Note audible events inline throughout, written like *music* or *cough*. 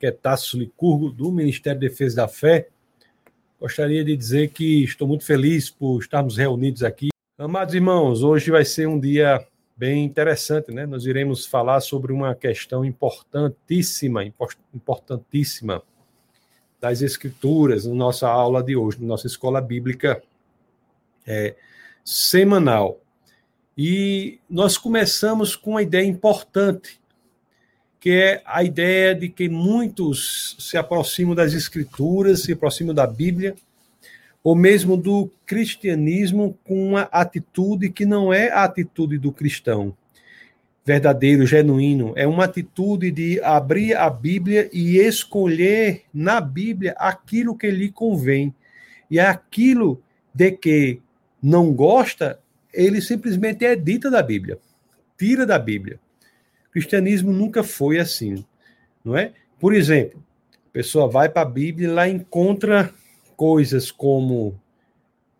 que é Tasso Licurgo, do Ministério de Defesa da Fé. Gostaria de dizer que estou muito feliz por estarmos reunidos aqui. Amados irmãos, hoje vai ser um dia bem interessante, né? Nós iremos falar sobre uma questão importantíssima, importantíssima das Escrituras, na nossa aula de hoje, na nossa escola bíblica é, semanal. E nós começamos com uma ideia importante que é a ideia de que muitos se aproximam das escrituras, se aproximam da Bíblia, ou mesmo do cristianismo com uma atitude que não é a atitude do cristão verdadeiro, genuíno. É uma atitude de abrir a Bíblia e escolher na Bíblia aquilo que lhe convém. E aquilo de que não gosta, ele simplesmente edita da Bíblia, tira da Bíblia. O cristianismo nunca foi assim, não é? Por exemplo, a pessoa vai para a Bíblia e lá encontra coisas como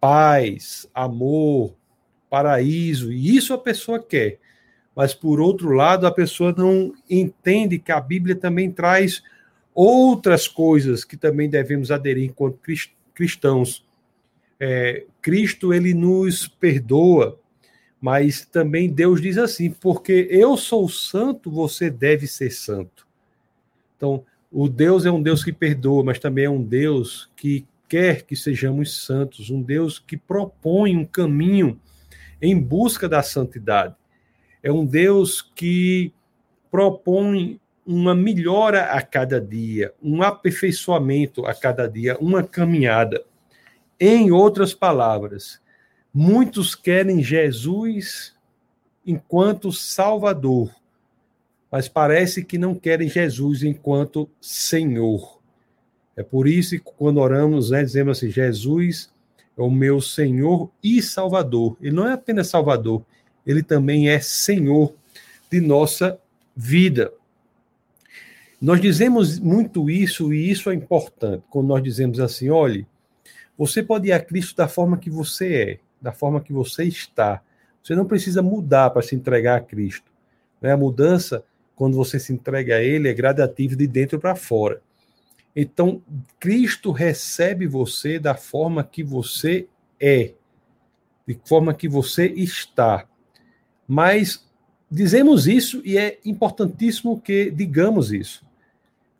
paz, amor, paraíso, e isso a pessoa quer. Mas, por outro lado, a pessoa não entende que a Bíblia também traz outras coisas que também devemos aderir enquanto cristãos. É, Cristo, ele nos perdoa, mas também Deus diz assim: porque eu sou santo, você deve ser santo. Então, o Deus é um Deus que perdoa, mas também é um Deus que quer que sejamos santos, um Deus que propõe um caminho em busca da santidade. É um Deus que propõe uma melhora a cada dia, um aperfeiçoamento a cada dia, uma caminhada. Em outras palavras, Muitos querem Jesus enquanto Salvador, mas parece que não querem Jesus enquanto Senhor. É por isso que quando oramos, né, dizemos assim: Jesus é o meu Senhor e Salvador. Ele não é apenas Salvador, ele também é Senhor de nossa vida. Nós dizemos muito isso, e isso é importante, quando nós dizemos assim: olhe, você pode ir a Cristo da forma que você é da forma que você está. Você não precisa mudar para se entregar a Cristo. Né? A mudança, quando você se entrega a Ele, é gradativa de dentro para fora. Então, Cristo recebe você da forma que você é, de forma que você está. Mas dizemos isso e é importantíssimo que digamos isso.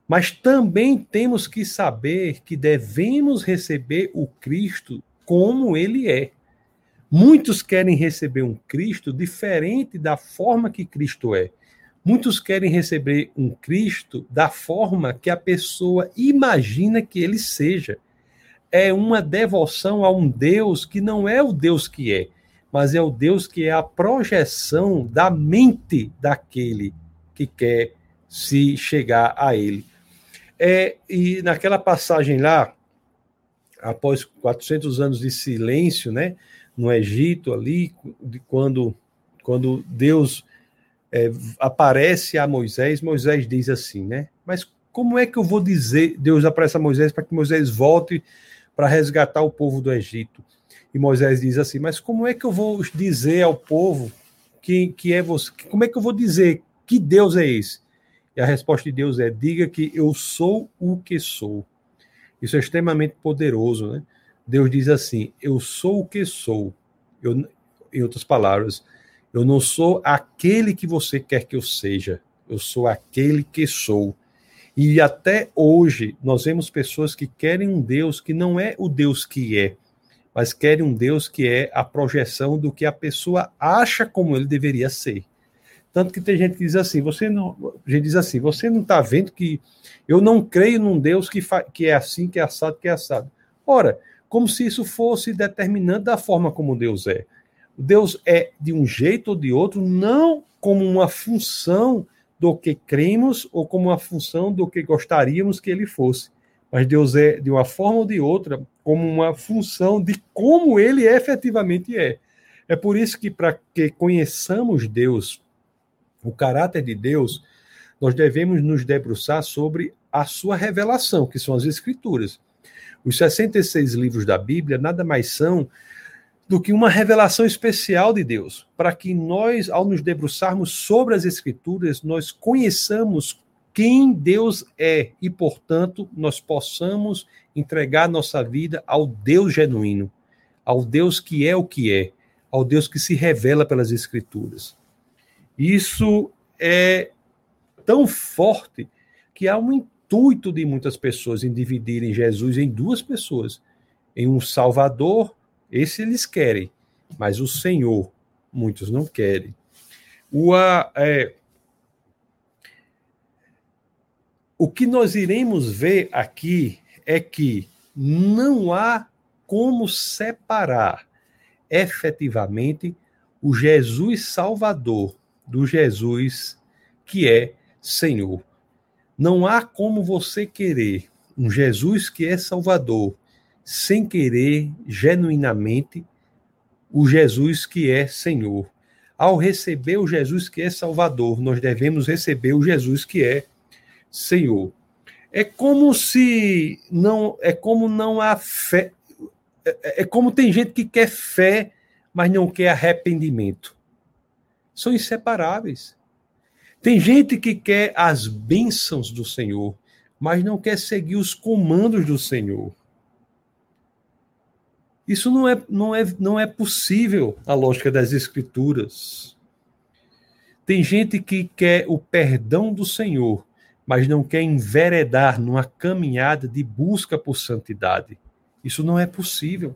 Mas também temos que saber que devemos receber o Cristo como ele é. Muitos querem receber um Cristo diferente da forma que Cristo é. Muitos querem receber um Cristo da forma que a pessoa imagina que ele seja. É uma devoção a um Deus que não é o Deus que é, mas é o Deus que é a projeção da mente daquele que quer se chegar a ele. É, e naquela passagem lá, após 400 anos de silêncio, né? No Egito ali, quando, quando Deus é, aparece a Moisés, Moisés diz assim, né? Mas como é que eu vou dizer, Deus aparece a Moisés para que Moisés volte para resgatar o povo do Egito? E Moisés diz assim, mas como é que eu vou dizer ao povo que, que é você? Como é que eu vou dizer que Deus é esse? E a resposta de Deus é: diga que eu sou o que sou. Isso é extremamente poderoso, né? Deus diz assim: Eu sou o que sou. Eu, em outras palavras, eu não sou aquele que você quer que eu seja. Eu sou aquele que sou. E até hoje nós vemos pessoas que querem um Deus que não é o Deus que é, mas querem um Deus que é a projeção do que a pessoa acha como ele deveria ser. Tanto que tem gente que diz assim, você não, gente diz assim, você não está vendo que eu não creio num Deus que, fa, que é assim, que é assado, que é assado. Ora, como se isso fosse determinante da forma como Deus é. Deus é de um jeito ou de outro, não como uma função do que cremos ou como uma função do que gostaríamos que ele fosse. Mas Deus é, de uma forma ou de outra, como uma função de como ele efetivamente é. É por isso que, para que conheçamos Deus, o caráter de Deus, nós devemos nos debruçar sobre a sua revelação, que são as Escrituras. Os 66 livros da Bíblia nada mais são do que uma revelação especial de Deus, para que nós, ao nos debruçarmos sobre as Escrituras, nós conheçamos quem Deus é e, portanto, nós possamos entregar nossa vida ao Deus genuíno, ao Deus que é o que é, ao Deus que se revela pelas Escrituras. Isso é tão forte que há um intuito de muitas pessoas em dividirem Jesus em duas pessoas, em um Salvador, esse eles querem, mas o Senhor, muitos não querem. O, é, o que nós iremos ver aqui é que não há como separar efetivamente o Jesus Salvador do Jesus que é Senhor. Não há como você querer um Jesus que é Salvador sem querer genuinamente o Jesus que é Senhor. Ao receber o Jesus que é Salvador, nós devemos receber o Jesus que é Senhor. É como se não é como não há fé. É, é como tem gente que quer fé, mas não quer arrependimento. São inseparáveis. Tem gente que quer as bênçãos do Senhor, mas não quer seguir os comandos do Senhor. Isso não é, não é, não é possível a lógica das Escrituras. Tem gente que quer o perdão do Senhor, mas não quer enveredar numa caminhada de busca por santidade. Isso não é possível.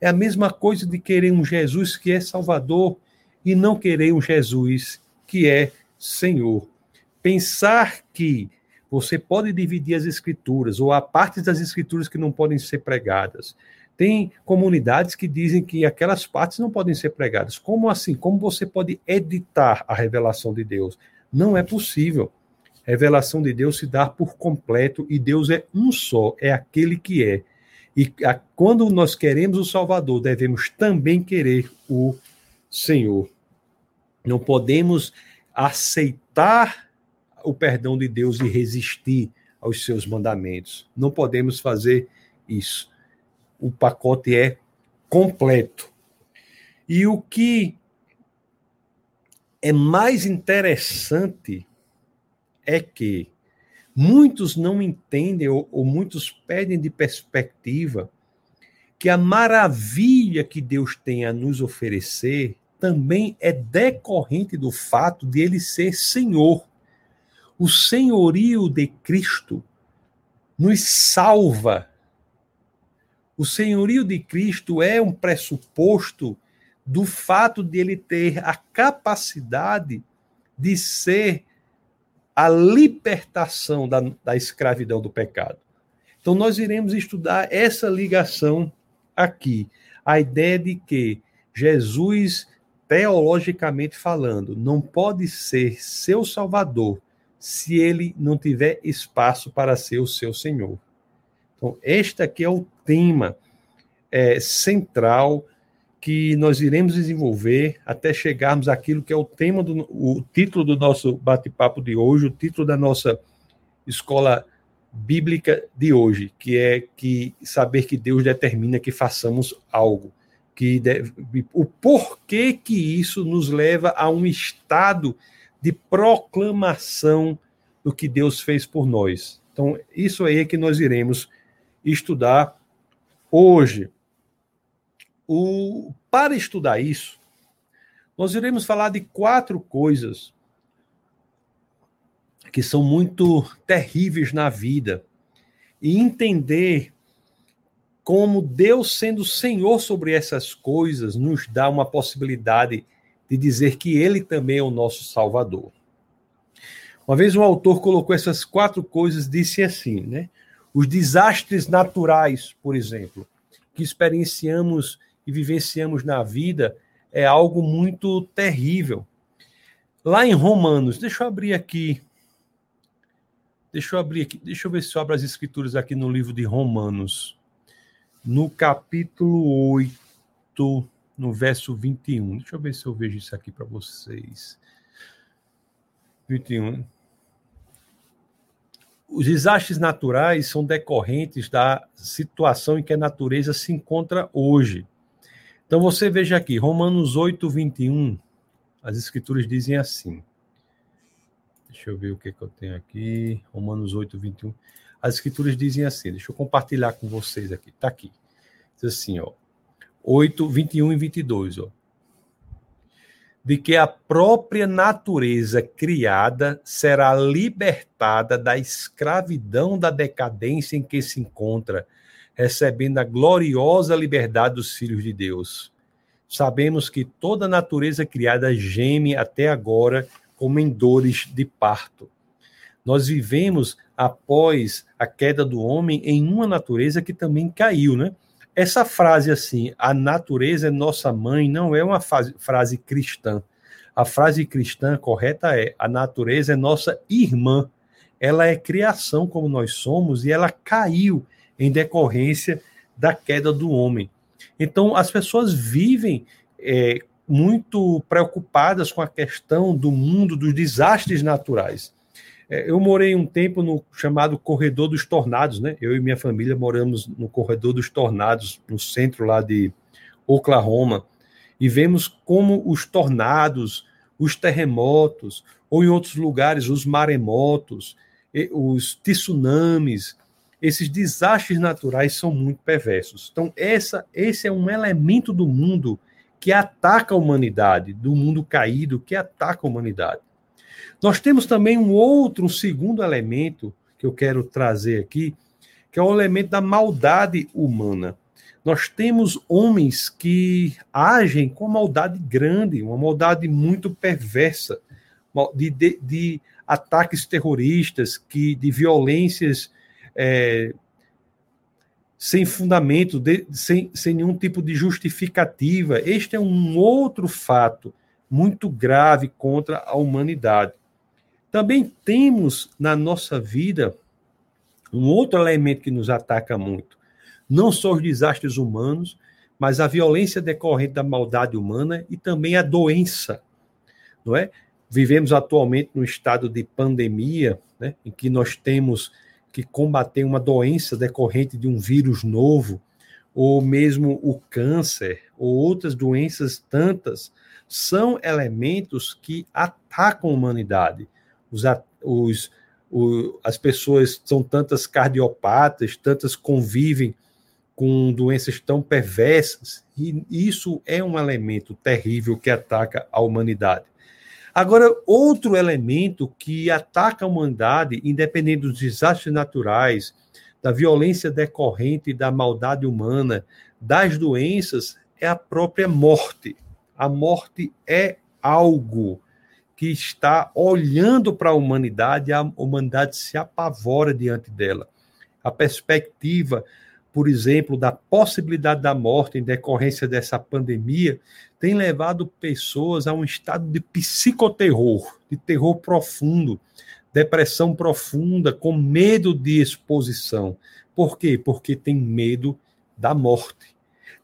É a mesma coisa de querer um Jesus que é Salvador e não querer um Jesus que é Senhor. Pensar que você pode dividir as escrituras, ou há partes das escrituras que não podem ser pregadas. Tem comunidades que dizem que aquelas partes não podem ser pregadas. Como assim? Como você pode editar a revelação de Deus? Não é possível revelação de Deus se dá por completo e Deus é um só, é aquele que é. E a, quando nós queremos o Salvador, devemos também querer o Senhor. Não podemos aceitar o perdão de Deus e resistir aos seus mandamentos. Não podemos fazer isso. O pacote é completo. E o que é mais interessante é que muitos não entendem ou, ou muitos perdem de perspectiva que a maravilha que Deus tem a nos oferecer também é decorrente do fato de ele ser Senhor. O senhorio de Cristo nos salva. O senhorio de Cristo é um pressuposto do fato de ele ter a capacidade de ser a libertação da, da escravidão do pecado. Então, nós iremos estudar essa ligação aqui. A ideia de que Jesus, teologicamente falando, não pode ser seu salvador se ele não tiver espaço para ser o seu Senhor. Então, este aqui é o tema é, central que nós iremos desenvolver até chegarmos àquilo que é o tema do o título do nosso bate-papo de hoje, o título da nossa escola bíblica de hoje, que é que saber que Deus determina que façamos algo, que deve, o porquê que isso nos leva a um estado de proclamação do que Deus fez por nós. Então, isso aí é que nós iremos estudar hoje. O, para estudar isso, nós iremos falar de quatro coisas que são muito terríveis na vida e entender como Deus, sendo Senhor sobre essas coisas, nos dá uma possibilidade de dizer que Ele também é o nosso Salvador. Uma vez um autor colocou essas quatro coisas, disse assim, né? Os desastres naturais, por exemplo, que experienciamos e vivenciamos na vida é algo muito terrível. Lá em Romanos, deixa eu abrir aqui. Deixa eu abrir aqui, deixa eu ver se eu abro as escrituras aqui no livro de Romanos. No capítulo 8, no verso 21. Deixa eu ver se eu vejo isso aqui para vocês. 21. Os desastres naturais são decorrentes da situação em que a natureza se encontra hoje. Então você veja aqui, Romanos 8, 21, as escrituras dizem assim. Deixa eu ver o que, que eu tenho aqui. Romanos 8, 21. As escrituras dizem assim, deixa eu compartilhar com vocês aqui. Está aqui. Diz assim, ó. 8, 21 e 22, ó. De que a própria natureza criada será libertada da escravidão da decadência em que se encontra, recebendo a gloriosa liberdade dos filhos de Deus. Sabemos que toda a natureza criada geme até agora como em dores de parto. Nós vivemos após a queda do homem em uma natureza que também caiu, né? Essa frase assim, a natureza é nossa mãe, não é uma frase cristã. A frase cristã correta é: a natureza é nossa irmã. Ela é criação como nós somos e ela caiu em decorrência da queda do homem. Então, as pessoas vivem é, muito preocupadas com a questão do mundo dos desastres naturais. É, eu morei um tempo no chamado Corredor dos Tornados, né? Eu e minha família moramos no Corredor dos Tornados, no centro lá de Oklahoma, e vemos como os tornados, os terremotos, ou em outros lugares, os maremotos, os tsunamis, esses desastres naturais são muito perversos. Então, essa, esse é um elemento do mundo que ataca a humanidade, do mundo caído que ataca a humanidade. Nós temos também um outro, um segundo elemento que eu quero trazer aqui, que é o elemento da maldade humana. Nós temos homens que agem com maldade grande, uma maldade muito perversa, de, de, de ataques terroristas, que de violências é, sem fundamento, de, sem, sem nenhum tipo de justificativa. Este é um outro fato muito grave contra a humanidade. Também temos na nossa vida um outro elemento que nos ataca muito. Não só os desastres humanos, mas a violência decorrente da maldade humana e também a doença, não é? Vivemos atualmente no estado de pandemia, né, em que nós temos que combater uma doença decorrente de um vírus novo, ou mesmo o câncer, ou outras doenças tantas, são elementos que atacam a humanidade. Os, os, o, as pessoas são tantas cardiopatas, tantas convivem com doenças tão perversas, e isso é um elemento terrível que ataca a humanidade. Agora, outro elemento que ataca a humanidade, independente dos desastres naturais, da violência decorrente da maldade humana, das doenças, é a própria morte. A morte é algo que está olhando para a humanidade, a humanidade se apavora diante dela. A perspectiva por exemplo, da possibilidade da morte em decorrência dessa pandemia, tem levado pessoas a um estado de psicoterror, de terror profundo, depressão profunda, com medo de exposição. Por quê? Porque tem medo da morte.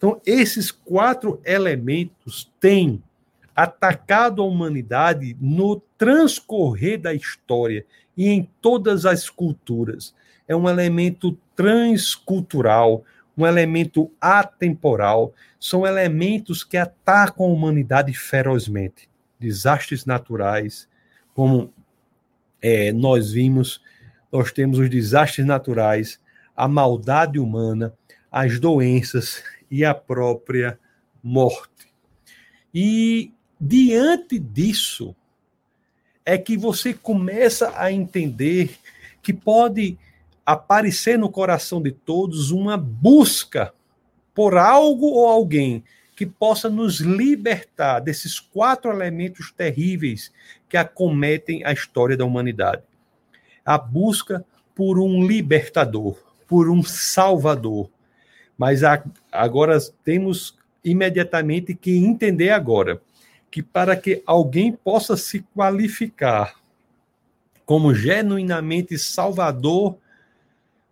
Então, esses quatro elementos têm atacado a humanidade no transcorrer da história e em todas as culturas. É um elemento transcultural, um elemento atemporal, são elementos que atacam a humanidade ferozmente. Desastres naturais, como é, nós vimos, nós temos os desastres naturais, a maldade humana, as doenças e a própria morte. E diante disso, é que você começa a entender que pode aparecer no coração de todos uma busca por algo ou alguém que possa nos libertar desses quatro elementos terríveis que acometem a história da humanidade. A busca por um libertador, por um salvador. Mas agora temos imediatamente que entender agora que para que alguém possa se qualificar como genuinamente salvador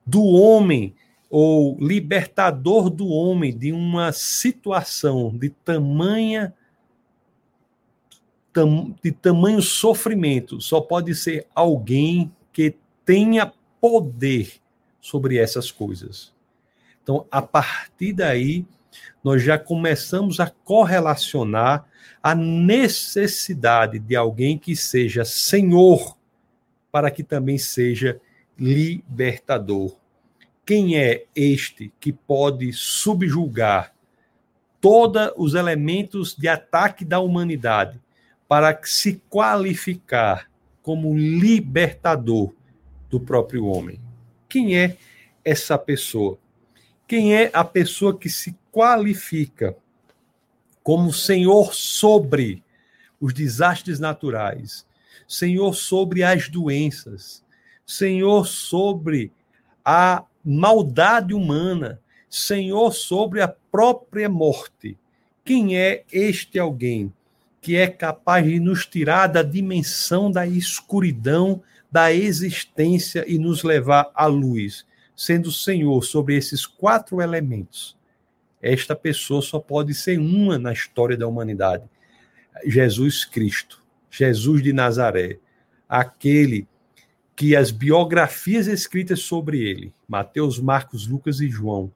do homem ou libertador do homem de uma situação de tamanha de tamanho sofrimento, só pode ser alguém que tenha poder sobre essas coisas. Então, a partir daí, nós já começamos a correlacionar a necessidade de alguém que seja senhor para que também seja libertador. Quem é este que pode subjulgar todos os elementos de ataque da humanidade para se qualificar como libertador do próprio homem? Quem é essa pessoa? Quem é a pessoa que se qualifica como Senhor sobre os desastres naturais, Senhor sobre as doenças, Senhor sobre a maldade humana, Senhor sobre a própria morte. Quem é este alguém que é capaz de nos tirar da dimensão da escuridão da existência e nos levar à luz, sendo Senhor sobre esses quatro elementos? Esta pessoa só pode ser uma na história da humanidade Jesus Cristo, Jesus de Nazaré, aquele que as biografias escritas sobre ele, Mateus, Marcos, Lucas e João,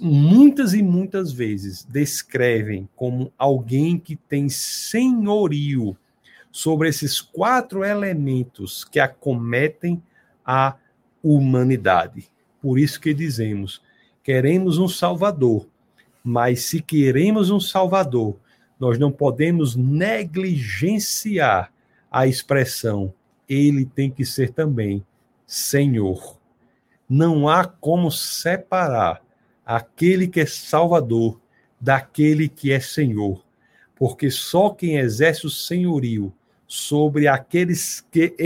muitas e muitas vezes descrevem como alguém que tem senhorio sobre esses quatro elementos que acometem a humanidade. Por isso que dizemos, queremos um Salvador, mas se queremos um Salvador, nós não podemos negligenciar a expressão ele tem que ser também Senhor. Não há como separar aquele que é Salvador daquele que é Senhor, porque só quem exerce o senhorio sobre aqueles que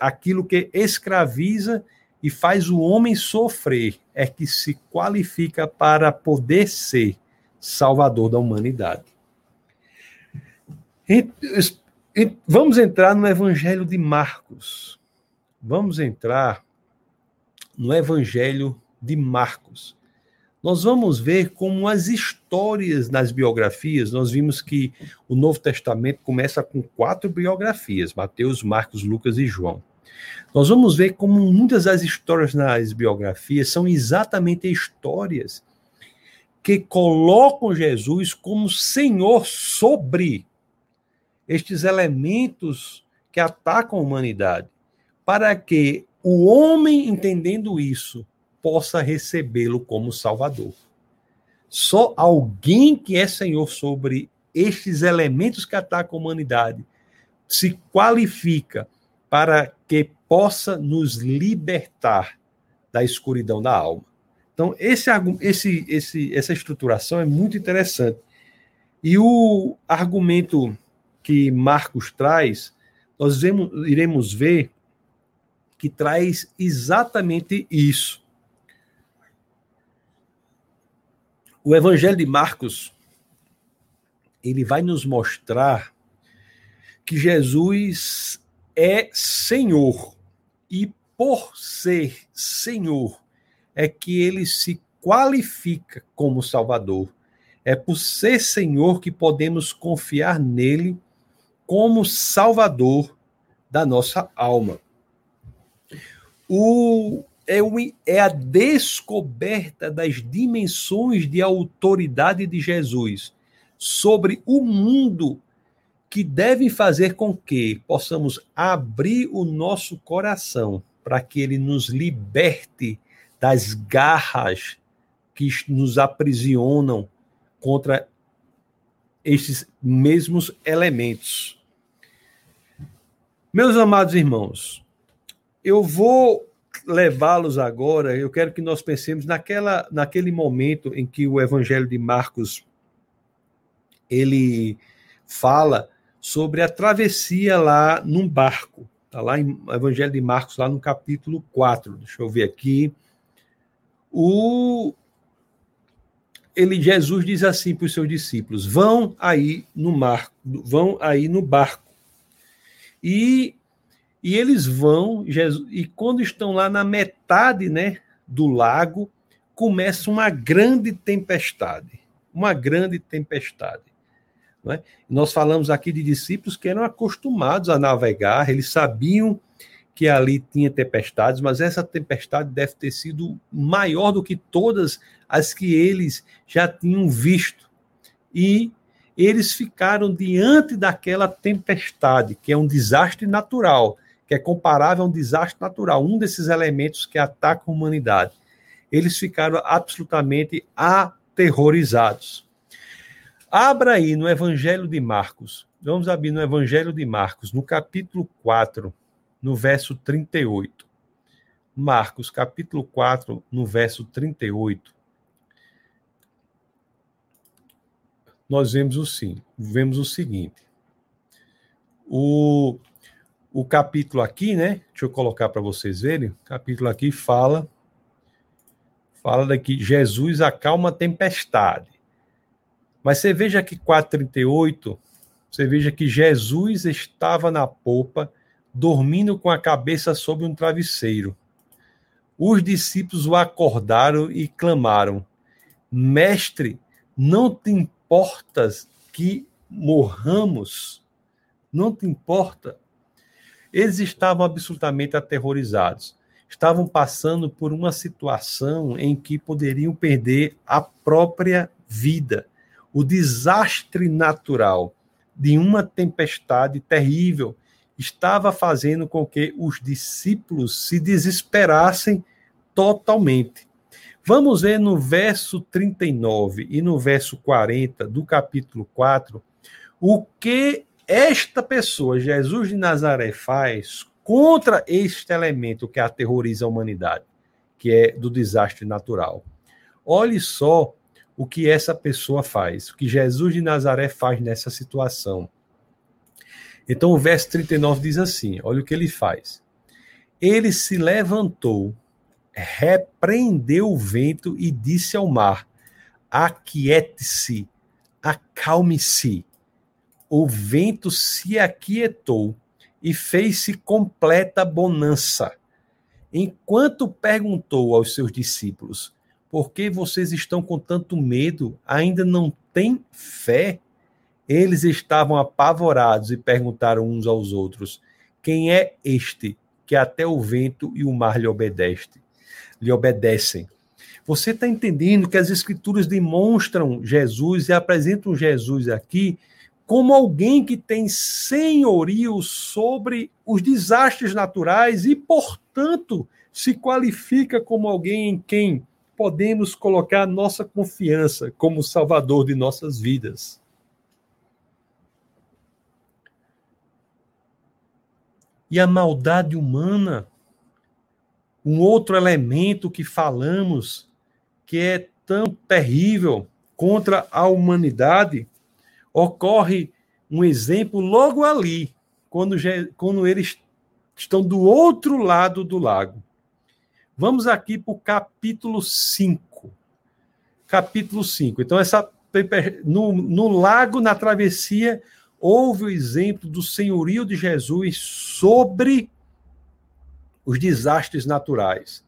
aquilo que escraviza e faz o homem sofrer é que se qualifica para poder ser Salvador da humanidade. Vamos entrar no Evangelho de Marcos. Vamos entrar no Evangelho de Marcos. Nós vamos ver como as histórias nas biografias, nós vimos que o Novo Testamento começa com quatro biografias: Mateus, Marcos, Lucas e João. Nós vamos ver como muitas das histórias nas biografias são exatamente histórias que colocam Jesus como Senhor sobre estes elementos que atacam a humanidade, para que o homem, entendendo isso, possa recebê-lo como Salvador. Só alguém que é Senhor sobre estes elementos que atacam a humanidade se qualifica para que possa nos libertar da escuridão da alma. Então, esse, esse, esse, essa estruturação é muito interessante. E o argumento que Marcos traz, nós vemos, iremos ver que traz exatamente isso. O Evangelho de Marcos, ele vai nos mostrar que Jesus é Senhor e por ser Senhor é que ele se qualifica como Salvador. É por ser Senhor que podemos confiar nele como Salvador da nossa alma. O, é, é a descoberta das dimensões de autoridade de Jesus sobre o mundo que devem fazer com que possamos abrir o nosso coração para que ele nos liberte das garras que nos aprisionam contra estes mesmos elementos. Meus amados irmãos, eu vou levá-los agora, eu quero que nós pensemos naquela, naquele momento em que o Evangelho de Marcos ele fala sobre a travessia lá num barco. Está lá em Evangelho de Marcos, lá no capítulo 4. Deixa eu ver aqui. O ele Jesus diz assim para os seus discípulos: "Vão aí no mar, vão aí no barco e, e eles vão, Jesus, e quando estão lá na metade né, do lago, começa uma grande tempestade. Uma grande tempestade. É? Nós falamos aqui de discípulos que eram acostumados a navegar, eles sabiam que ali tinha tempestades, mas essa tempestade deve ter sido maior do que todas as que eles já tinham visto. E eles ficaram diante daquela tempestade, que é um desastre natural, que é comparável a um desastre natural, um desses elementos que atacam a humanidade. Eles ficaram absolutamente aterrorizados. Abra aí no Evangelho de Marcos. Vamos abrir no Evangelho de Marcos, no capítulo 4, no verso 38. Marcos, capítulo 4, no verso 38. Nós vemos o sim, vemos o seguinte. O, o capítulo aqui, né? Deixa eu colocar para vocês verem. O capítulo aqui fala fala daqui Jesus acalma a tempestade. Mas você veja que 438, você veja que Jesus estava na popa, dormindo com a cabeça sobre um travesseiro. Os discípulos o acordaram e clamaram: Mestre, não te importas que morramos? Não te importa? Eles estavam absolutamente aterrorizados. Estavam passando por uma situação em que poderiam perder a própria vida. O desastre natural de uma tempestade terrível estava fazendo com que os discípulos se desesperassem totalmente. Vamos ver no verso 39 e no verso 40 do capítulo 4 o que esta pessoa, Jesus de Nazaré, faz contra este elemento que aterroriza a humanidade, que é do desastre natural. Olhe só o que essa pessoa faz, o que Jesus de Nazaré faz nessa situação. Então o verso 39 diz assim: olha o que ele faz. Ele se levantou, repreendeu o vento e disse ao mar: Aquiete-se, acalme-se o vento se aquietou e fez-se completa bonança. Enquanto perguntou aos seus discípulos: Por que vocês estão com tanto medo? Ainda não têm fé? Eles estavam apavorados e perguntaram uns aos outros: Quem é este que até o vento e o mar lhe obedecem? Lhe obedecem. Você está entendendo que as escrituras demonstram Jesus e apresentam Jesus aqui como alguém que tem senhorio sobre os desastres naturais e, portanto, se qualifica como alguém em quem podemos colocar nossa confiança como salvador de nossas vidas. E a maldade humana, um outro elemento que falamos que é tão terrível contra a humanidade, ocorre um exemplo logo ali, quando, quando eles estão do outro lado do lago. Vamos aqui para o capítulo 5. Capítulo 5. Então, essa, no, no lago, na travessia, houve o exemplo do senhorio de Jesus sobre os desastres naturais.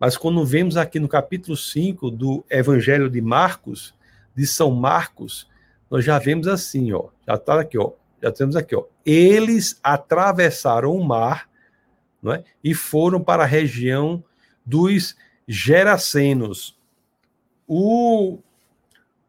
Mas quando vemos aqui no capítulo 5 do Evangelho de Marcos, de São Marcos, nós já vemos assim, ó, já está aqui, ó, já temos aqui, ó. Eles atravessaram o mar, não é? E foram para a região dos Gerasenos. O,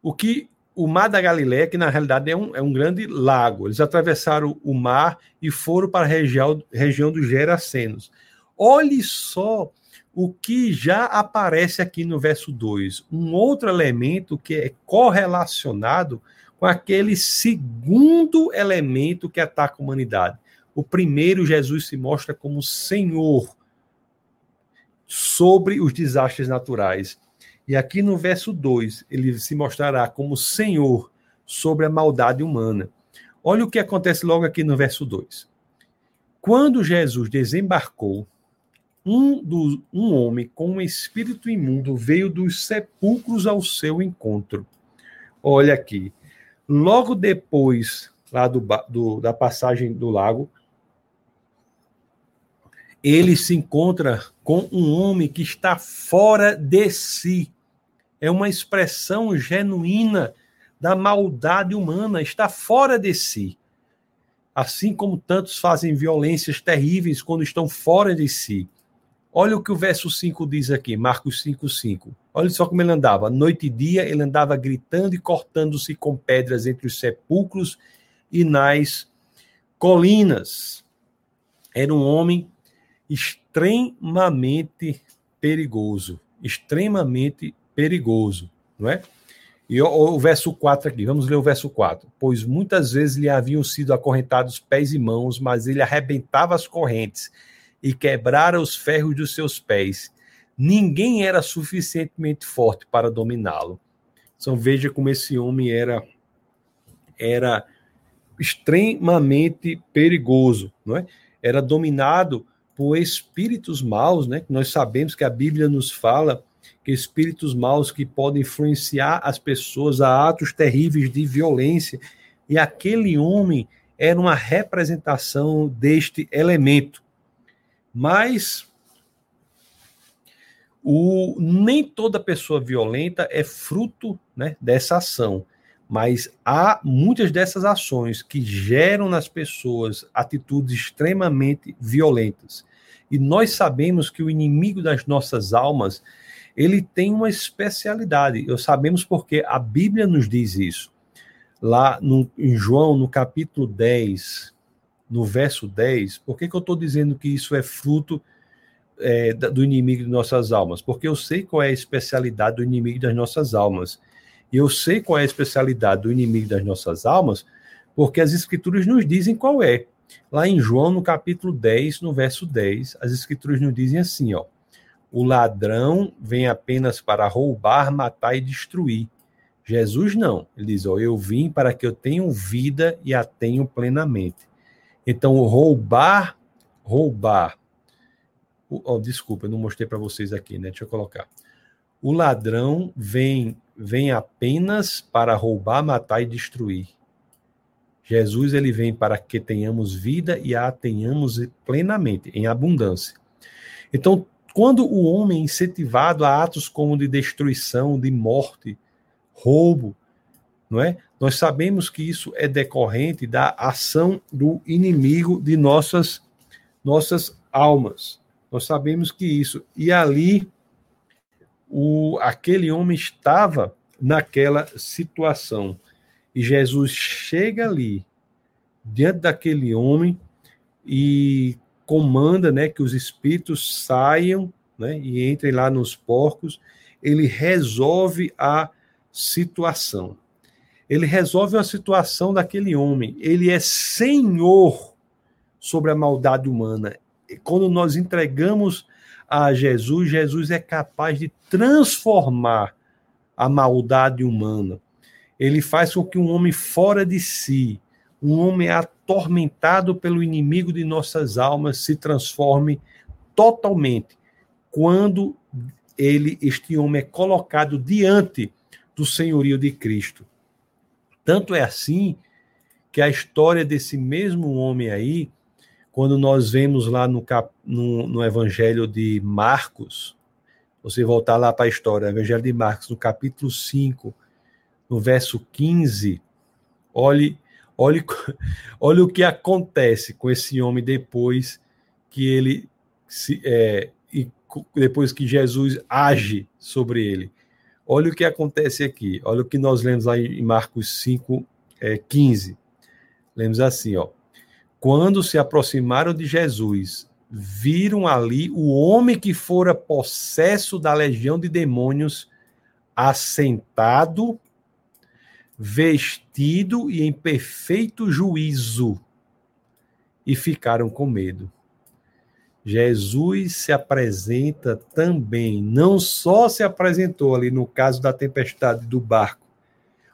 o que o Mar da Galileia, que na realidade é um, é um grande lago, eles atravessaram o mar e foram para a região, região dos Gerasenos. Olhe só o que já aparece aqui no verso 2, um outro elemento que é correlacionado com aquele segundo elemento que ataca a humanidade. O primeiro, Jesus se mostra como Senhor sobre os desastres naturais. E aqui no verso 2, ele se mostrará como Senhor sobre a maldade humana. Olha o que acontece logo aqui no verso 2. Quando Jesus desembarcou, um, do, um homem com um espírito imundo veio dos sepulcros ao seu encontro. Olha aqui. Logo depois lá do, do, da passagem do lago, ele se encontra com um homem que está fora de si. É uma expressão genuína da maldade humana, está fora de si. Assim como tantos fazem violências terríveis quando estão fora de si. Olha o que o verso 5 diz aqui, Marcos 5, 5. Olha só como ele andava. Noite e dia ele andava gritando e cortando-se com pedras entre os sepulcros e nas colinas. era um homem extremamente perigoso, extremamente perigoso, não é? E o, o, verso 4 aqui, vamos ler o verso 4. Pois muitas vezes lhe haviam sido acorrentados pés e mãos, mas ele arrebentava as correntes e quebrara os ferros dos seus pés. Ninguém era suficientemente forte para dominá-lo. Então veja como esse homem era era extremamente perigoso, não é? Era dominado por espíritos maus, né? Nós sabemos que a Bíblia nos fala que espíritos maus que podem influenciar as pessoas a atos terríveis de violência, e aquele homem era uma representação deste elemento. Mas o, nem toda pessoa violenta é fruto né, dessa ação, mas há muitas dessas ações que geram nas pessoas atitudes extremamente violentas. E nós sabemos que o inimigo das nossas almas, ele tem uma especialidade. Eu sabemos porque a Bíblia nos diz isso. Lá no, em João, no capítulo 10, no verso 10, por que, que eu estou dizendo que isso é fruto é, do inimigo de nossas almas? Porque eu sei qual é a especialidade do inimigo das nossas almas. E eu sei qual é a especialidade do inimigo das nossas almas, porque as escrituras nos dizem qual é. Lá em João, no capítulo 10, no verso 10, as escrituras nos dizem assim, ó: O ladrão vem apenas para roubar, matar e destruir. Jesus não. Ele diz, ó, eu vim para que eu tenha vida e a tenho plenamente. Então, roubar, roubar. Oh, desculpa, eu não mostrei para vocês aqui, né? Deixa eu colocar. O ladrão vem vem apenas para roubar, matar e destruir. Jesus ele vem para que tenhamos vida e a tenhamos plenamente, em abundância. Então, quando o homem é incentivado a atos como de destruição, de morte, roubo, não é? Nós sabemos que isso é decorrente da ação do inimigo de nossas nossas almas. Nós sabemos que isso e ali o aquele homem estava naquela situação. E Jesus chega ali diante daquele homem e comanda, né, que os espíritos saiam, né, e entrem lá nos porcos. Ele resolve a situação ele resolve a situação daquele homem. Ele é senhor sobre a maldade humana. E quando nós entregamos a Jesus, Jesus é capaz de transformar a maldade humana. Ele faz com que um homem fora de si, um homem atormentado pelo inimigo de nossas almas, se transforme totalmente quando ele, este homem é colocado diante do senhorio de Cristo. Tanto é assim que a história desse mesmo homem aí, quando nós vemos lá no, cap, no, no Evangelho de Marcos, você voltar lá para a história, Evangelho de Marcos, no capítulo 5, no verso 15, olhe, olhe, *laughs* olhe o que acontece com esse homem depois que ele se, é, e depois que Jesus age sobre ele. Olha o que acontece aqui. Olha o que nós lemos lá em Marcos 5, é, 15. Lemos assim, ó. Quando se aproximaram de Jesus, viram ali o homem que fora possesso da legião de demônios, assentado, vestido e em perfeito juízo, e ficaram com medo. Jesus se apresenta também, não só se apresentou ali no caso da tempestade do barco,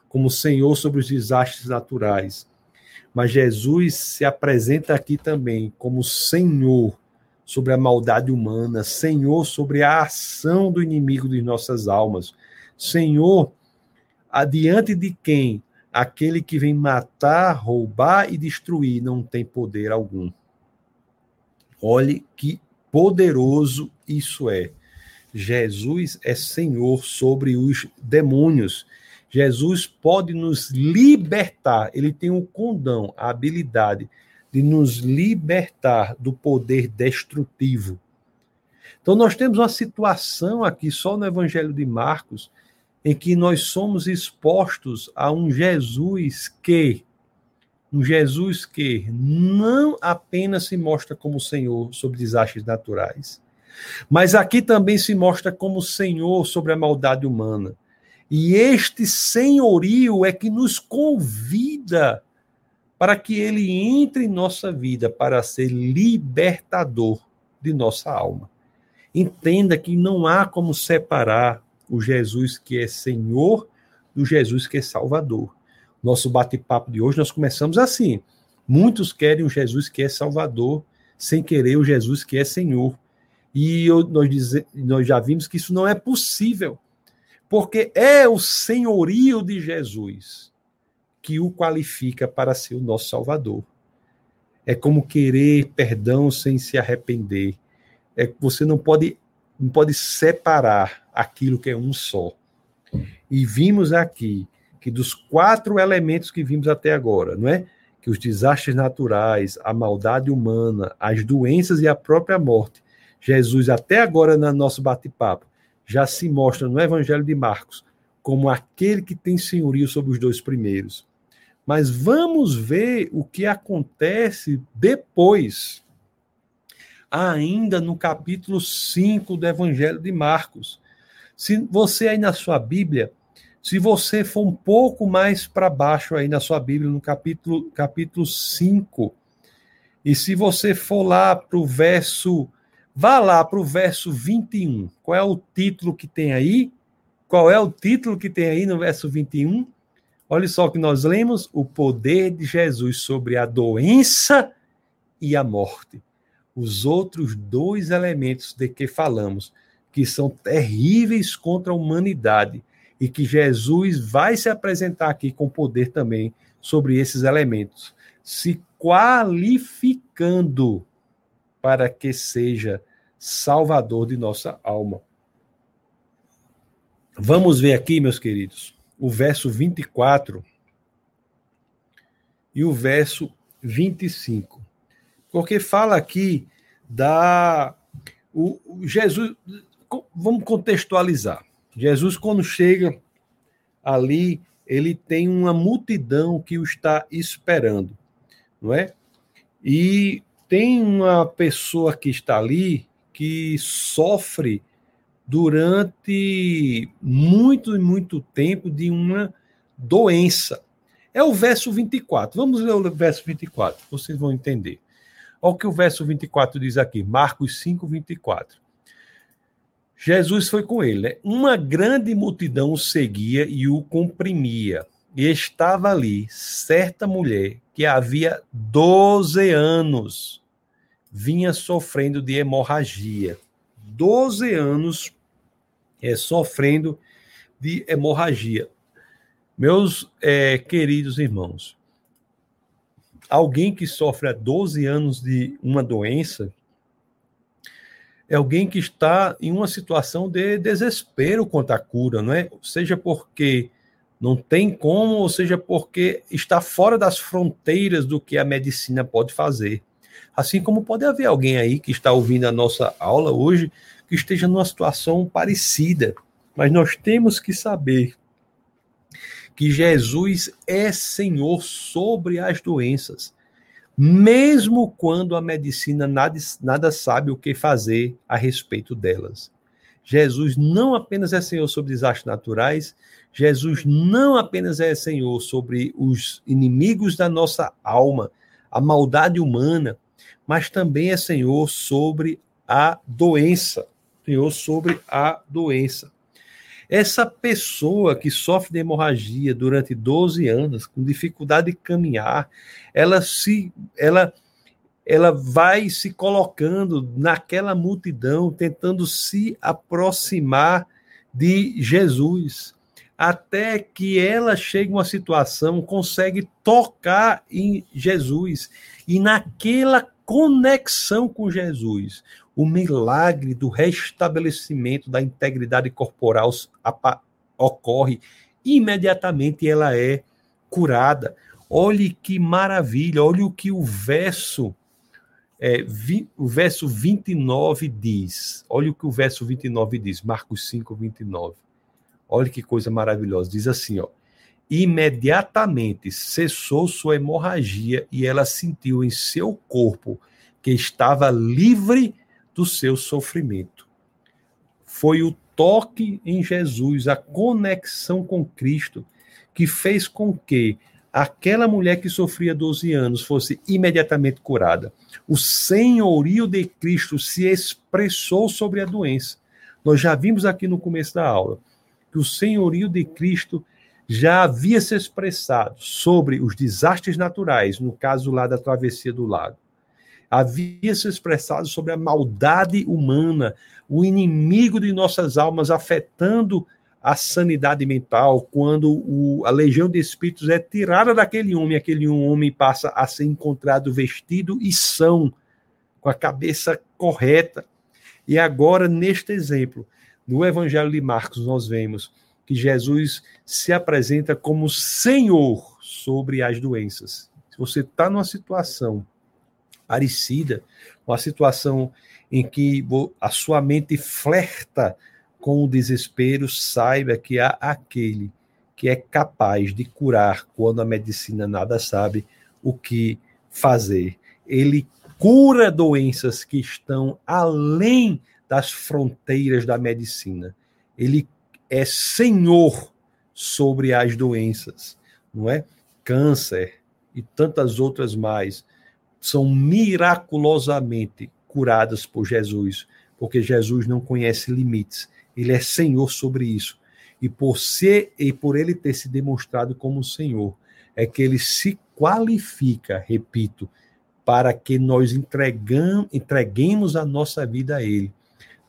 como Senhor sobre os desastres naturais, mas Jesus se apresenta aqui também como Senhor sobre a maldade humana, Senhor sobre a ação do inimigo de nossas almas, Senhor adiante de quem aquele que vem matar, roubar e destruir não tem poder algum. Olhe que poderoso isso é. Jesus é Senhor sobre os demônios. Jesus pode nos libertar, ele tem o condão, a habilidade de nos libertar do poder destrutivo. Então, nós temos uma situação aqui, só no Evangelho de Marcos, em que nós somos expostos a um Jesus que Um Jesus que não apenas se mostra como Senhor sobre desastres naturais, mas aqui também se mostra como Senhor sobre a maldade humana. E este senhorio é que nos convida para que ele entre em nossa vida para ser libertador de nossa alma. Entenda que não há como separar o Jesus que é Senhor do Jesus que é Salvador. Nosso bate-papo de hoje nós começamos assim. Muitos querem o Jesus que é Salvador, sem querer o Jesus que é Senhor. E eu, nós, nós já vimos que isso não é possível, porque é o senhorio de Jesus que o qualifica para ser o nosso Salvador. É como querer perdão sem se arrepender. É você não pode não pode separar aquilo que é um só. E vimos aqui que dos quatro elementos que vimos até agora, não é? Que os desastres naturais, a maldade humana, as doenças e a própria morte Jesus, até agora no nosso bate-papo, já se mostra no Evangelho de Marcos como aquele que tem senhorio sobre os dois primeiros. Mas vamos ver o que acontece depois, ainda no capítulo 5 do Evangelho de Marcos. Se você aí na sua Bíblia, se você for um pouco mais para baixo aí na sua Bíblia, no capítulo, capítulo 5, e se você for lá para o verso Vá lá para o verso 21. Qual é o título que tem aí? Qual é o título que tem aí no verso 21? Olha só o que nós lemos: o poder de Jesus sobre a doença e a morte. Os outros dois elementos de que falamos, que são terríveis contra a humanidade, e que Jesus vai se apresentar aqui com poder também sobre esses elementos, se qualificando para que seja salvador de nossa alma. Vamos ver aqui, meus queridos, o verso 24 e o verso 25. Porque fala aqui da o, Jesus, vamos contextualizar. Jesus quando chega ali, ele tem uma multidão que o está esperando, não é? E tem uma pessoa que está ali que sofre durante muito e muito tempo de uma doença. É o verso 24. Vamos ler o verso 24, vocês vão entender. Olha o que o verso 24 diz aqui, Marcos 5, 24. Jesus foi com ele. Né? Uma grande multidão o seguia e o comprimia. E estava ali certa mulher que havia 12 anos vinha sofrendo de hemorragia. 12 anos é, sofrendo de hemorragia. Meus é, queridos irmãos, alguém que sofre há 12 anos de uma doença é alguém que está em uma situação de desespero quanto à cura, não é? Seja porque não tem como, ou seja porque está fora das fronteiras do que a medicina pode fazer. Assim como pode haver alguém aí que está ouvindo a nossa aula hoje que esteja numa situação parecida. Mas nós temos que saber que Jesus é Senhor sobre as doenças, mesmo quando a medicina nada, nada sabe o que fazer a respeito delas. Jesus não apenas é Senhor sobre desastres naturais, Jesus não apenas é Senhor sobre os inimigos da nossa alma, a maldade humana, mas também é Senhor sobre a doença. Senhor sobre a doença. Essa pessoa que sofre de hemorragia durante 12 anos, com dificuldade de caminhar, ela se ela ela vai se colocando naquela multidão, tentando se aproximar de Jesus, até que ela chega uma situação, consegue tocar em Jesus, e naquela conexão com Jesus, o milagre do restabelecimento da integridade corporal ocorre, imediatamente ela é curada. Olhe que maravilha, olhe o que o verso é, vi, o verso 29 diz. Olha o que o verso 29 diz, Marcos 5, 29. Olha que coisa maravilhosa. Diz assim, ó. imediatamente cessou sua hemorragia e ela sentiu em seu corpo que estava livre do seu sofrimento. Foi o toque em Jesus, a conexão com Cristo, que fez com que aquela mulher que sofria 12 anos fosse imediatamente curada. O senhorio de Cristo se expressou sobre a doença. Nós já vimos aqui no começo da aula que o senhorio de Cristo já havia se expressado sobre os desastres naturais, no caso lá da travessia do lago. Havia se expressado sobre a maldade humana, o inimigo de nossas almas afetando a sanidade mental, quando o, a legião de espíritos é tirada daquele homem, aquele homem passa a ser encontrado vestido e são, com a cabeça correta. E agora, neste exemplo, no Evangelho de Marcos, nós vemos que Jesus se apresenta como Senhor sobre as doenças. Se você está numa situação parecida, uma situação em que a sua mente flerta com o desespero, saiba que há aquele que é capaz de curar quando a medicina nada sabe o que fazer. Ele cura doenças que estão além das fronteiras da medicina. Ele é senhor sobre as doenças, não é? Câncer e tantas outras mais são miraculosamente curadas por Jesus, porque Jesus não conhece limites. Ele é senhor sobre isso. E por ser e por ele ter se demonstrado como Senhor, é que ele se qualifica, repito, para que nós entregam, entreguemos a nossa vida a ele,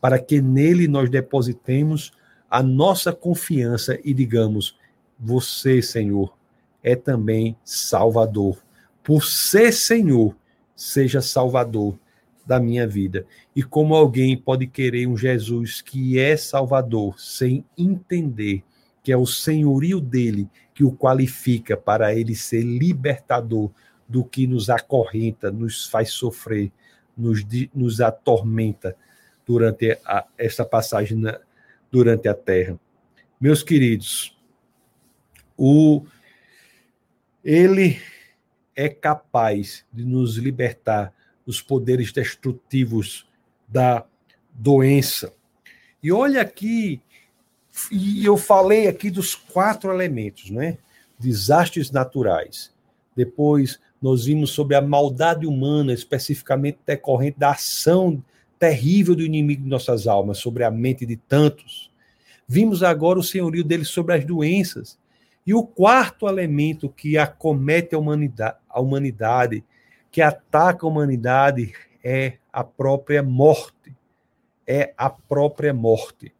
para que nele nós depositemos a nossa confiança e digamos: Você, Senhor, é também Salvador. Por ser Senhor, seja Salvador da minha vida. E como alguém pode querer um Jesus que é Salvador sem entender que é o senhorio dele que o qualifica para ele ser libertador do que nos acorrenta, nos faz sofrer, nos, nos atormenta durante a, esta passagem na, durante a terra. Meus queridos, o ele é capaz de nos libertar dos poderes destrutivos da doença. E olha aqui, e eu falei aqui dos quatro elementos, né? Desastres naturais. Depois nós vimos sobre a maldade humana, especificamente decorrente da ação terrível do inimigo de nossas almas sobre a mente de tantos. Vimos agora o senhorio dele sobre as doenças. E o quarto elemento que acomete a humanidade, a humanidade, que ataca a humanidade, é a própria morte. É a própria morte.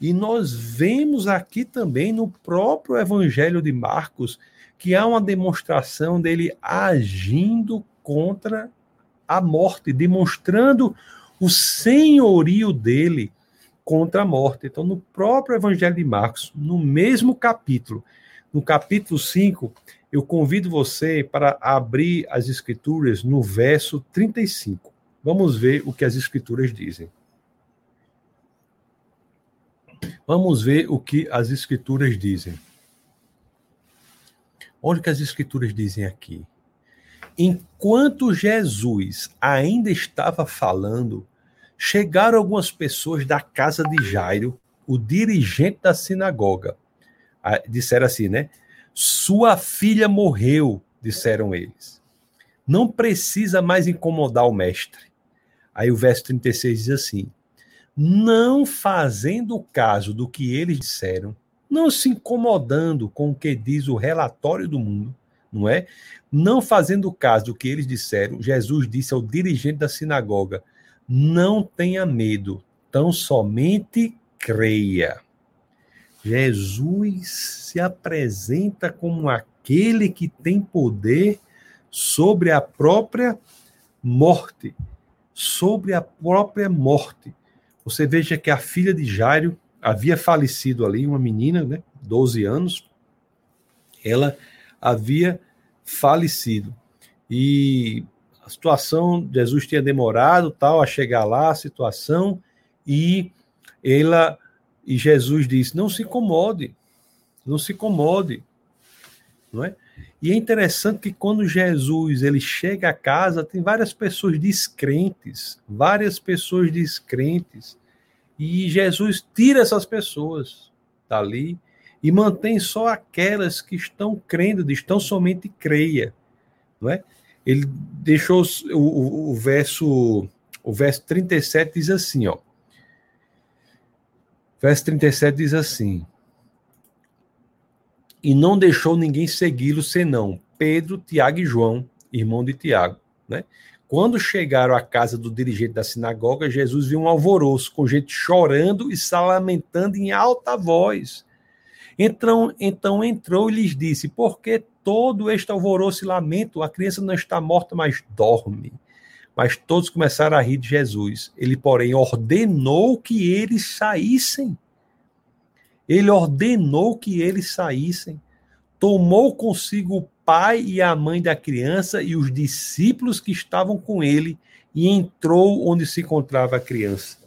E nós vemos aqui também no próprio Evangelho de Marcos que há uma demonstração dele agindo contra a morte, demonstrando o senhorio dele contra a morte. Então, no próprio Evangelho de Marcos, no mesmo capítulo, no capítulo 5, eu convido você para abrir as Escrituras no verso 35. Vamos ver o que as Escrituras dizem. Vamos ver o que as Escrituras dizem. Olha o que as Escrituras dizem aqui. Enquanto Jesus ainda estava falando, chegaram algumas pessoas da casa de Jairo, o dirigente da sinagoga. Ah, disseram assim, né? Sua filha morreu, disseram eles. Não precisa mais incomodar o mestre. Aí o verso 36 diz assim: Não fazendo caso do que eles disseram, não se incomodando com o que diz o relatório do mundo, não é? Não fazendo caso do que eles disseram, Jesus disse ao dirigente da sinagoga: Não tenha medo, tão somente creia. Jesus se apresenta como aquele que tem poder sobre a própria morte. Sobre a própria morte. Você veja que a filha de Jairo havia falecido ali, uma menina, né, 12 anos. Ela havia falecido. E a situação, Jesus tinha demorado tal a chegar lá, a situação, e ela e Jesus disse: "Não se incomode. Não se incomode. não é? E é interessante que quando Jesus ele chega a casa, tem várias pessoas descrentes, várias pessoas descrentes, e Jesus tira essas pessoas dali e mantém só aquelas que estão crendo, estão somente creia, não é? Ele deixou o, o, o verso o verso 37 diz assim, ó. Verso 37 diz assim: E não deixou ninguém segui-lo senão Pedro, Tiago e João, irmão de Tiago, né? Quando chegaram à casa do dirigente da sinagoga, Jesus viu um alvoroço, com gente chorando e se lamentando em alta voz. Então, então entrou e lhes disse: Por que todo este alvoroço e lamento? A criança não está morta, mas dorme. Mas todos começaram a rir de Jesus. Ele, porém, ordenou que eles saíssem. Ele ordenou que eles saíssem. Tomou consigo o pai e a mãe da criança e os discípulos que estavam com ele e entrou onde se encontrava a criança.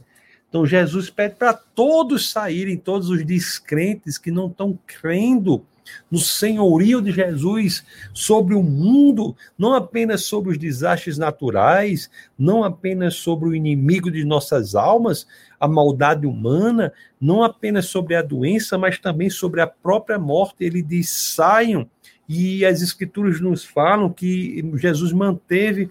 Então Jesus pede para todos saírem, todos os descrentes que não estão crendo no senhorio de Jesus sobre o mundo, não apenas sobre os desastres naturais, não apenas sobre o inimigo de nossas almas, a maldade humana, não apenas sobre a doença, mas também sobre a própria morte. Ele diz: saiam. E as escrituras nos falam que Jesus manteve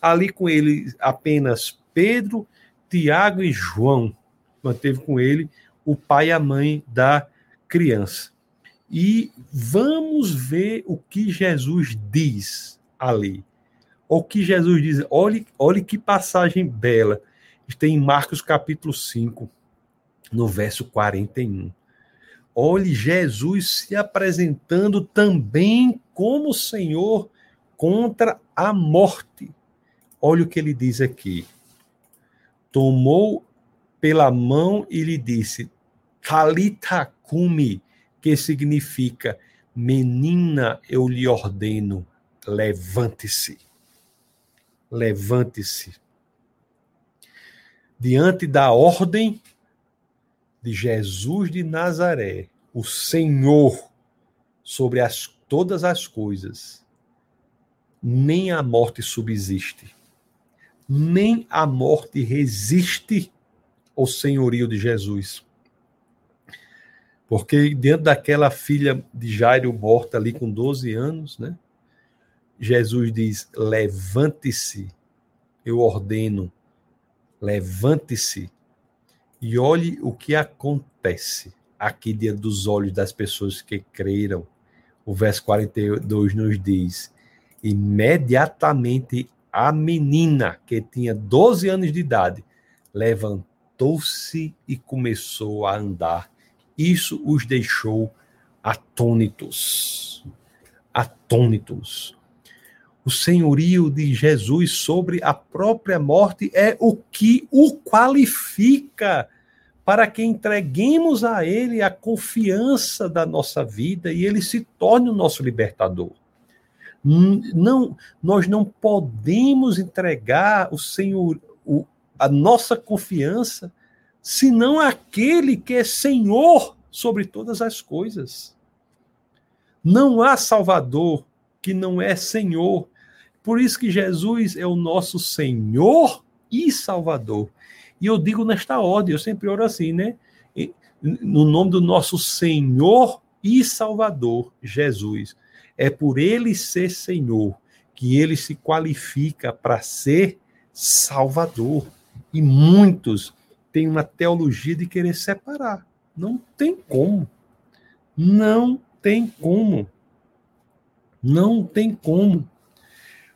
ali com ele apenas Pedro, Tiago e João. Manteve com ele o pai e a mãe da criança. E vamos ver o que Jesus diz ali. O que Jesus diz, olhe, olhe que passagem bela. Está em Marcos capítulo 5, no verso 41. Olhe Jesus se apresentando também como Senhor contra a morte. Olha o que ele diz aqui. Tomou pela mão e lhe disse: Talita cumi, que significa: Menina, eu lhe ordeno, levante-se. Levante-se. Diante da ordem de Jesus de Nazaré, o Senhor sobre as, todas as coisas, nem a morte subsiste, nem a morte resiste ao senhorio de Jesus. Porque dentro daquela filha de Jairo morta ali com 12 anos, né? Jesus diz: levante-se, eu ordeno, levante-se e olhe o que acontece aqui diante dos olhos das pessoas que creram. O verso 42 nos diz: imediatamente a menina, que tinha 12 anos de idade, levantou-se e começou a andar isso os deixou atônitos. Atônitos. O senhorio de Jesus sobre a própria morte é o que o qualifica para que entreguemos a Ele a confiança da nossa vida e Ele se torne o nosso libertador. Não, nós não podemos entregar o Senhor, o, a nossa confiança senão aquele que é Senhor sobre todas as coisas. Não há Salvador que não é Senhor. Por isso que Jesus é o nosso Senhor e Salvador. E eu digo nesta ordem, eu sempre oro assim, né? No nome do nosso Senhor e Salvador, Jesus. É por ele ser Senhor que ele se qualifica para ser Salvador. E muitos tem uma teologia de querer separar. Não tem como. Não tem como. Não tem como.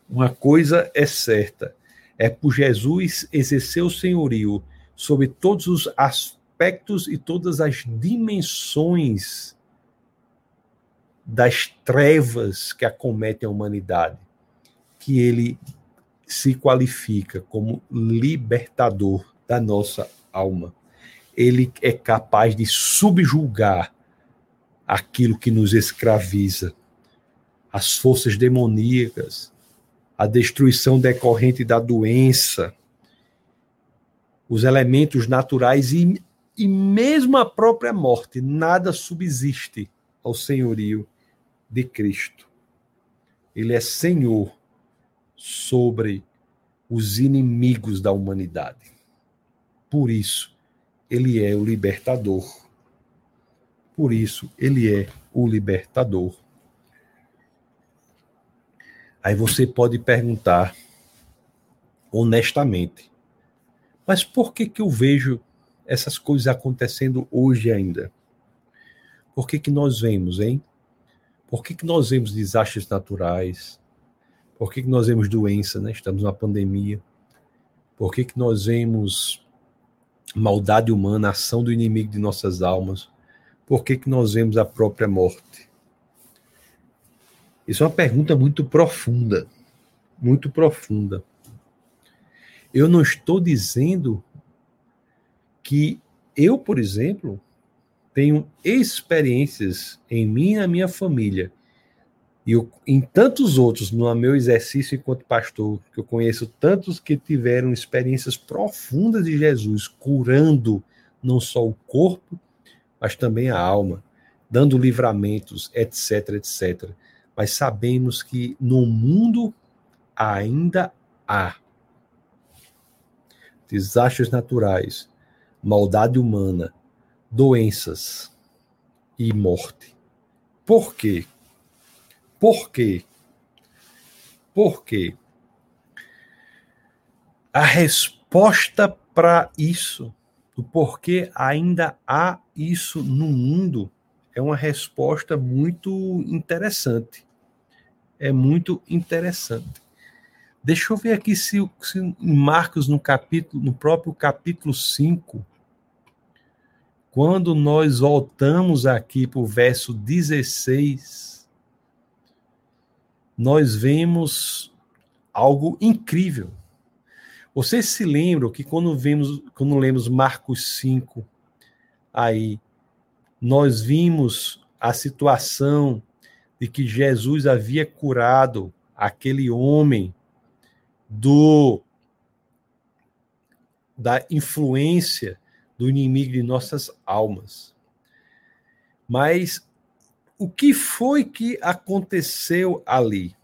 Uma coisa é certa: é por Jesus exercer o senhorio sobre todos os aspectos e todas as dimensões das trevas que acometem a humanidade, que ele se qualifica como libertador da nossa alma. Ele é capaz de subjulgar aquilo que nos escraviza, as forças demoníacas, a destruição decorrente da doença, os elementos naturais e, e mesmo a própria morte, nada subsiste ao senhorio de Cristo. Ele é Senhor sobre os inimigos da humanidade. Por isso, ele é o libertador. Por isso, ele é o libertador. Aí você pode perguntar honestamente, mas por que que eu vejo essas coisas acontecendo hoje ainda? Por que que nós vemos, hein? Por que que nós vemos desastres naturais? Por que que nós vemos doença, né? Estamos numa pandemia. Por que que nós vemos maldade humana, ação do inimigo de nossas almas? Por que que nós vemos a própria morte? Isso é uma pergunta muito profunda, muito profunda. Eu não estou dizendo que eu, por exemplo, tenho experiências em mim e na minha família e eu, em tantos outros, no meu exercício enquanto pastor, que eu conheço tantos que tiveram experiências profundas de Jesus, curando não só o corpo, mas também a alma, dando livramentos, etc, etc mas sabemos que no mundo ainda há desastres naturais, maldade humana, doenças e morte. Por quê? Por quê? Por quê? A resposta para isso, do porquê ainda há isso no mundo, é uma resposta muito interessante é muito interessante. Deixa eu ver aqui se, se em Marcos, no capítulo, no próprio capítulo 5, quando nós voltamos aqui para o verso 16, nós vemos algo incrível. Vocês se lembram que quando vemos, quando lemos Marcos 5, aí nós vimos a situação de que Jesus havia curado aquele homem do da influência do inimigo de nossas almas. Mas o que foi que aconteceu ali?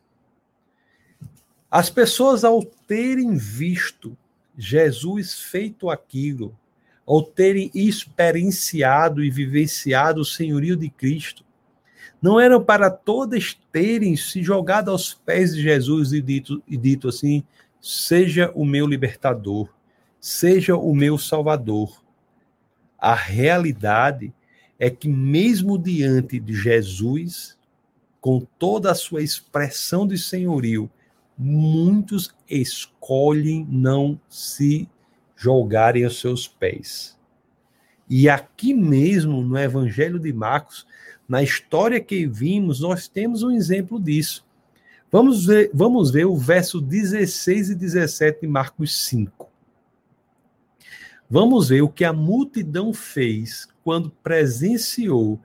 As pessoas, ao terem visto Jesus feito aquilo, ao terem experienciado e vivenciado o senhorio de Cristo, não eram para todas terem se jogado aos pés de Jesus e dito, e dito assim: seja o meu libertador, seja o meu salvador. A realidade é que, mesmo diante de Jesus, com toda a sua expressão de senhorio, muitos escolhem não se jogarem aos seus pés. E aqui mesmo no Evangelho de Marcos, na história que vimos, nós temos um exemplo disso. Vamos ver, vamos ver o verso 16 e 17 de Marcos 5. Vamos ver o que a multidão fez quando presenciou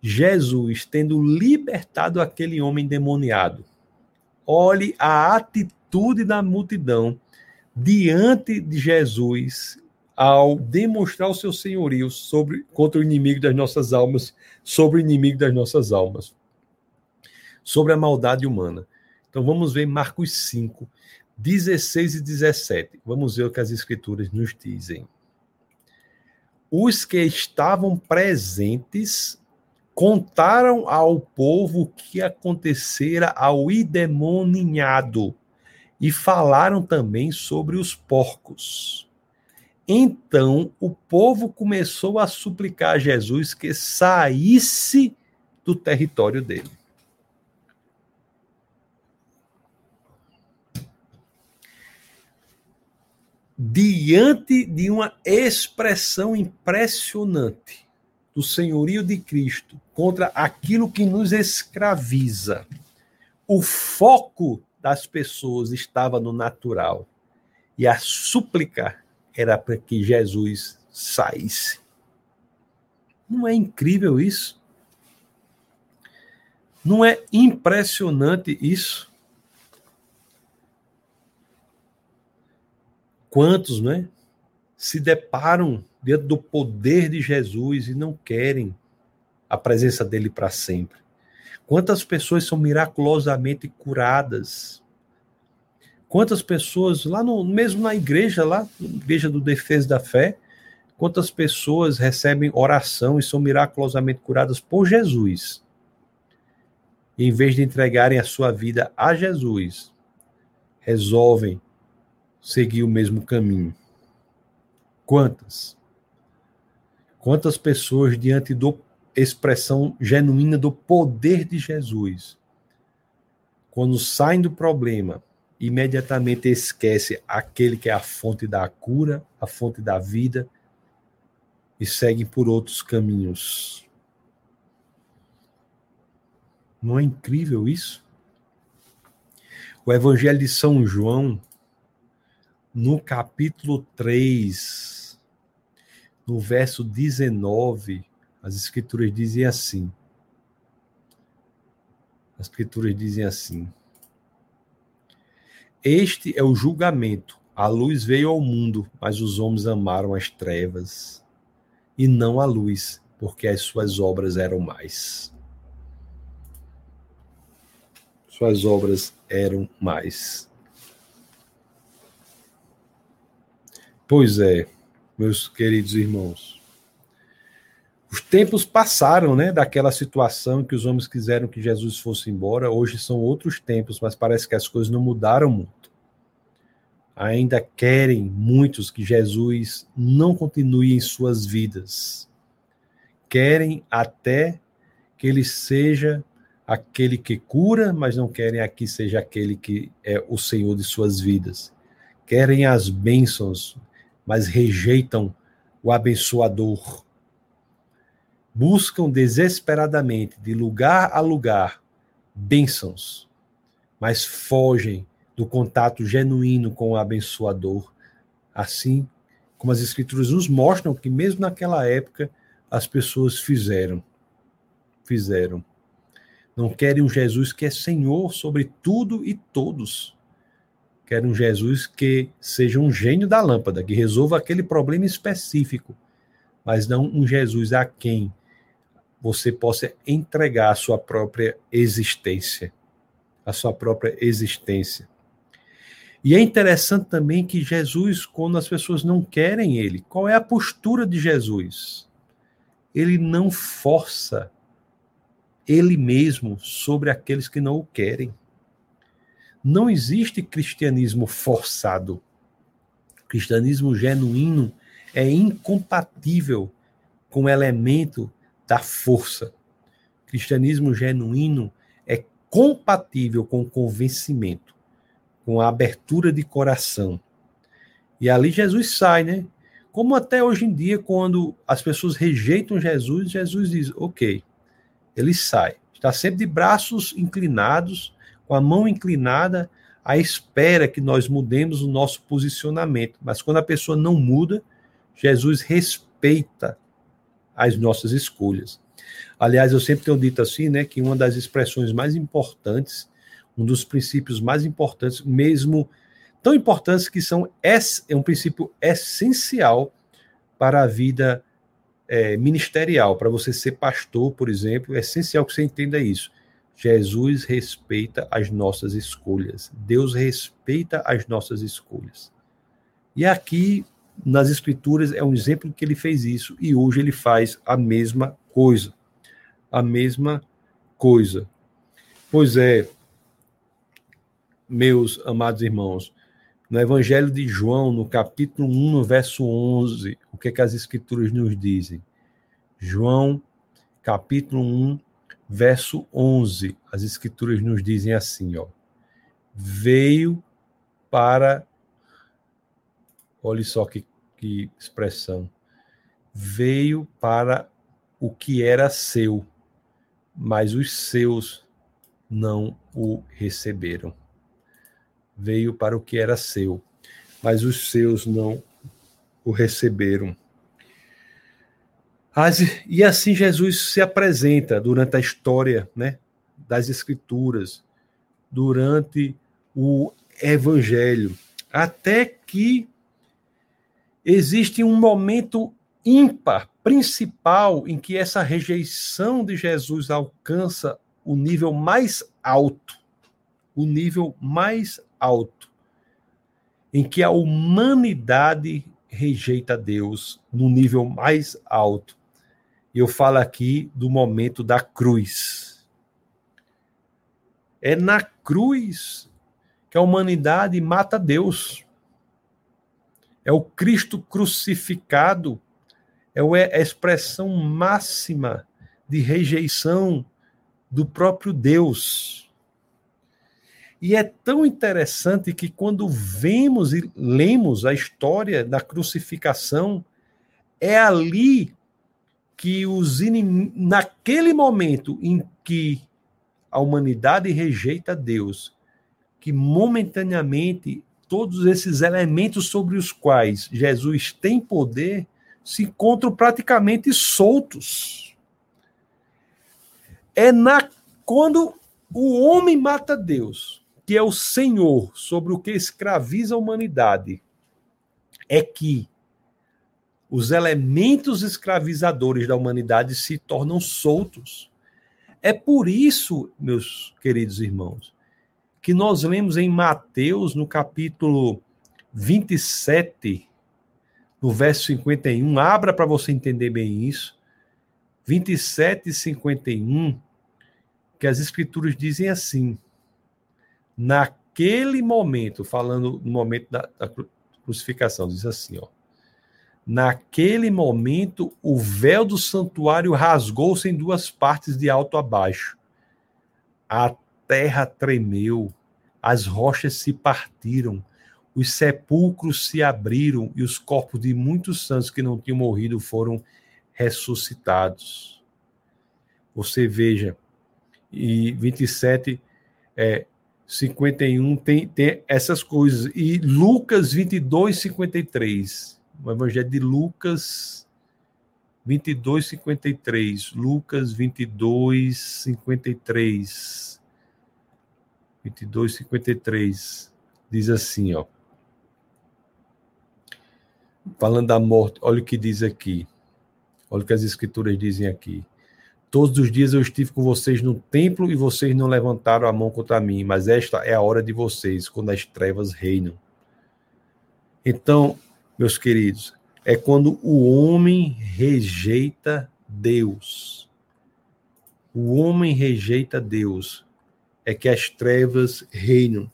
Jesus tendo libertado aquele homem demoniado. Olhe a atitude da multidão diante de Jesus ao demonstrar o seu senhorio sobre contra o inimigo das nossas almas, sobre o inimigo das nossas almas, sobre a maldade humana. Então vamos ver Marcos 5, 16 e 17. Vamos ver o que as escrituras nos dizem. Os que estavam presentes contaram ao povo o que acontecera ao endemoniado e falaram também sobre os porcos. Então o povo começou a suplicar a Jesus que saísse do território dele. Diante de uma expressão impressionante do senhorio de Cristo contra aquilo que nos escraviza, o foco das pessoas estava no natural e a súplica era para que Jesus saísse. Não é incrível isso? Não é impressionante isso? Quantos, não é? Se deparam diante do poder de Jesus e não querem a presença dele para sempre. Quantas pessoas são miraculosamente curadas? Quantas pessoas, lá no, mesmo na igreja, lá, na igreja do Defesa da Fé, quantas pessoas recebem oração e são miraculosamente curadas por Jesus? E, em vez de entregarem a sua vida a Jesus, resolvem seguir o mesmo caminho. Quantas? Quantas pessoas, diante da expressão genuína do poder de Jesus, quando saem do problema, imediatamente esquece aquele que é a fonte da cura, a fonte da vida, e seguem por outros caminhos. Não é incrível isso? O Evangelho de São João, no capítulo 3, no verso 19, as Escrituras dizem assim. As Escrituras dizem assim: este é o julgamento. A luz veio ao mundo, mas os homens amaram as trevas e não a luz, porque as suas obras eram mais. Suas obras eram mais. Pois é, meus queridos irmãos. Os tempos passaram, né, daquela situação que os homens quiseram que Jesus fosse embora. Hoje são outros tempos, mas parece que as coisas não mudaram muito ainda querem muitos que Jesus não continue em suas vidas. Querem até que ele seja aquele que cura, mas não querem aqui seja aquele que é o Senhor de suas vidas. Querem as bênçãos, mas rejeitam o abençoador. Buscam desesperadamente, de lugar a lugar, bênçãos, mas fogem do contato genuíno com o abençoador, assim como as escrituras nos mostram que mesmo naquela época as pessoas fizeram. Fizeram. Não querem um Jesus que é Senhor sobre tudo e todos. Querem um Jesus que seja um gênio da lâmpada, que resolva aquele problema específico, mas não um Jesus a quem você possa entregar a sua própria existência. A sua própria existência. E é interessante também que Jesus, quando as pessoas não querem ele, qual é a postura de Jesus? Ele não força ele mesmo sobre aqueles que não o querem. Não existe cristianismo forçado. Cristianismo genuíno é incompatível com o elemento da força. Cristianismo genuíno é compatível com o convencimento com a abertura de coração. E ali Jesus sai, né? Como até hoje em dia, quando as pessoas rejeitam Jesus, Jesus diz: ok, ele sai. Está sempre de braços inclinados, com a mão inclinada, à espera que nós mudemos o nosso posicionamento. Mas quando a pessoa não muda, Jesus respeita as nossas escolhas. Aliás, eu sempre tenho dito assim, né, que uma das expressões mais importantes um dos princípios mais importantes, mesmo tão importantes que são é um princípio essencial para a vida é, ministerial, para você ser pastor, por exemplo, é essencial que você entenda isso. Jesus respeita as nossas escolhas. Deus respeita as nossas escolhas. E aqui nas escrituras é um exemplo que ele fez isso e hoje ele faz a mesma coisa. A mesma coisa. Pois é, meus amados irmãos, no Evangelho de João, no capítulo 1, no verso 11, o que, é que as Escrituras nos dizem? João, capítulo 1, verso 11, as Escrituras nos dizem assim, ó. Veio para. Olha só que, que expressão. Veio para o que era seu, mas os seus não o receberam veio para o que era seu, mas os seus não o receberam. E assim Jesus se apresenta durante a história né, das Escrituras, durante o Evangelho, até que existe um momento ímpar, principal, em que essa rejeição de Jesus alcança o nível mais alto, o nível mais alto em que a humanidade rejeita Deus no nível mais alto. Eu falo aqui do momento da cruz. É na cruz que a humanidade mata Deus. É o Cristo crucificado, é, é a expressão máxima de rejeição do próprio Deus. E é tão interessante que quando vemos e lemos a história da crucificação, é ali que os inimigos, naquele momento em que a humanidade rejeita Deus, que momentaneamente todos esses elementos sobre os quais Jesus tem poder se encontram praticamente soltos. É na quando o homem mata Deus, que é o Senhor sobre o que escraviza a humanidade, é que os elementos escravizadores da humanidade se tornam soltos. É por isso, meus queridos irmãos, que nós lemos em Mateus, no capítulo 27, no verso 51, abra para você entender bem isso. 27 e 51, que as escrituras dizem assim: naquele momento, falando no momento da, da crucificação, diz assim, ó. Naquele momento, o véu do santuário rasgou-se em duas partes de alto a baixo. A terra tremeu, as rochas se partiram, os sepulcros se abriram e os corpos de muitos santos que não tinham morrido foram ressuscitados. Você veja, e 27, é, 51 tem, tem essas coisas. E Lucas 22, 53. O Evangelho de Lucas 22, 53. Lucas 22, 53. 22, 53. Diz assim, ó. Falando da morte, olha o que diz aqui. Olha o que as escrituras dizem aqui. Todos os dias eu estive com vocês no templo e vocês não levantaram a mão contra mim, mas esta é a hora de vocês, quando as trevas reinam. Então, meus queridos, é quando o homem rejeita Deus. O homem rejeita Deus, é que as trevas reinam.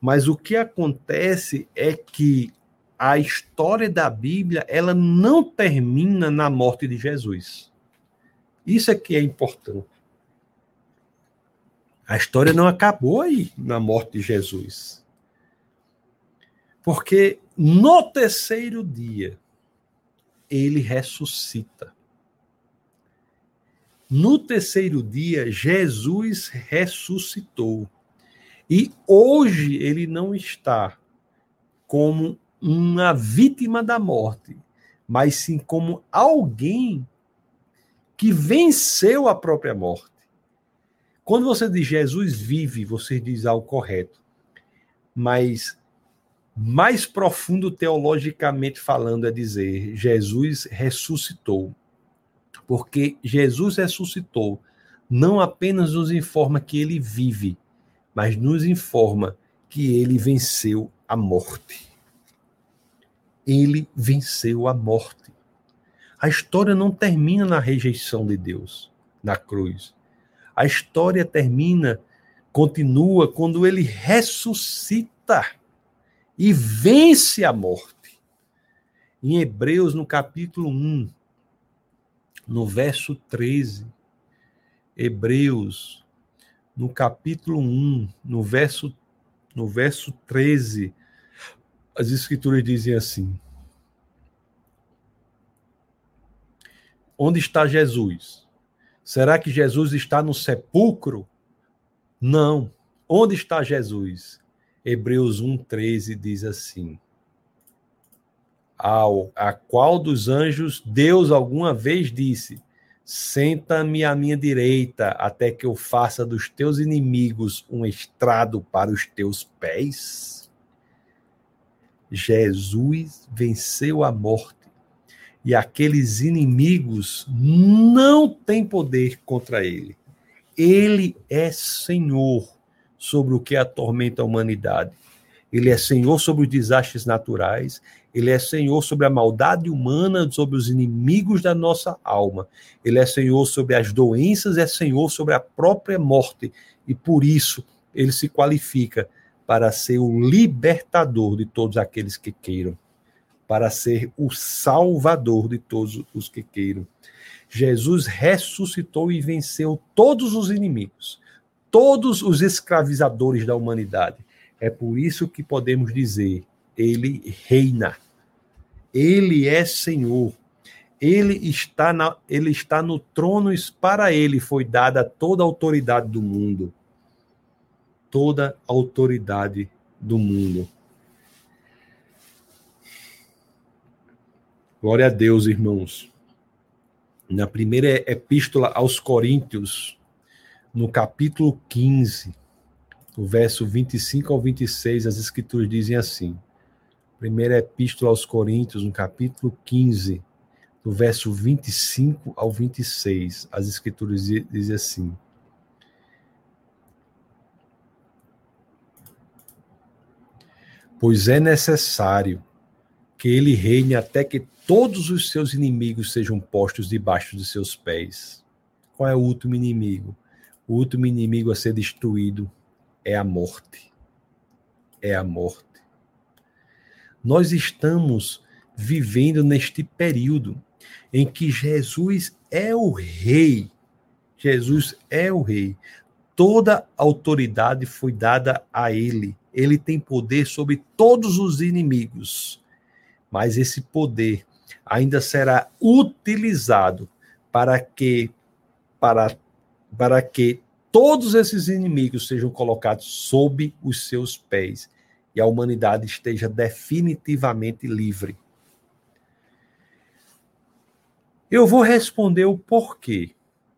Mas o que acontece é que a história da Bíblia, ela não termina na morte de Jesus. Isso é que é importante. A história não acabou aí na morte de Jesus. Porque no terceiro dia ele ressuscita. No terceiro dia, Jesus ressuscitou. E hoje ele não está como uma vítima da morte, mas sim como alguém que venceu a própria morte. Quando você diz Jesus vive, você diz algo correto. Mas mais profundo teologicamente falando é dizer Jesus ressuscitou. Porque Jesus ressuscitou não apenas nos informa que ele vive, mas nos informa que ele venceu a morte. Ele venceu a morte. A história não termina na rejeição de Deus, na cruz. A história termina, continua quando ele ressuscita e vence a morte. Em Hebreus, no capítulo 1, no verso 13, Hebreus, no capítulo 1, no verso, no verso 13, as escrituras dizem assim: Onde está Jesus? Será que Jesus está no sepulcro? Não. Onde está Jesus? Hebreus 1,13 diz assim: Ao, a qual dos anjos Deus alguma vez disse: Senta-me à minha direita, até que eu faça dos teus inimigos um estrado para os teus pés? Jesus venceu a morte e aqueles inimigos não têm poder contra ele. Ele é Senhor sobre o que atormenta a humanidade. Ele é Senhor sobre os desastres naturais, ele é Senhor sobre a maldade humana, sobre os inimigos da nossa alma. Ele é Senhor sobre as doenças, é Senhor sobre a própria morte. E por isso ele se qualifica para ser o libertador de todos aqueles que queiram, para ser o salvador de todos os que queiram. Jesus ressuscitou e venceu todos os inimigos, todos os escravizadores da humanidade. É por isso que podemos dizer: ele reina. Ele é Senhor. Ele está, na, ele está no trono, para ele foi dada toda a autoridade do mundo. Toda a autoridade do mundo. Glória a Deus, irmãos. Na primeira epístola aos Coríntios, no capítulo 15, o verso 25 ao 26, as escrituras dizem assim: Primeira Epístola aos Coríntios, no capítulo 15, do verso 25 ao 26, as Escrituras dizem assim: Pois é necessário que ele reine até que todos os seus inimigos sejam postos debaixo de seus pés. Qual é o último inimigo? O último inimigo a ser destruído é a morte. É a morte. Nós estamos vivendo neste período em que Jesus é o rei. Jesus é o rei. Toda autoridade foi dada a ele. Ele tem poder sobre todos os inimigos. Mas esse poder ainda será utilizado para que para para que todos esses inimigos sejam colocados sob os seus pés e a humanidade esteja definitivamente livre. Eu vou responder o porquê.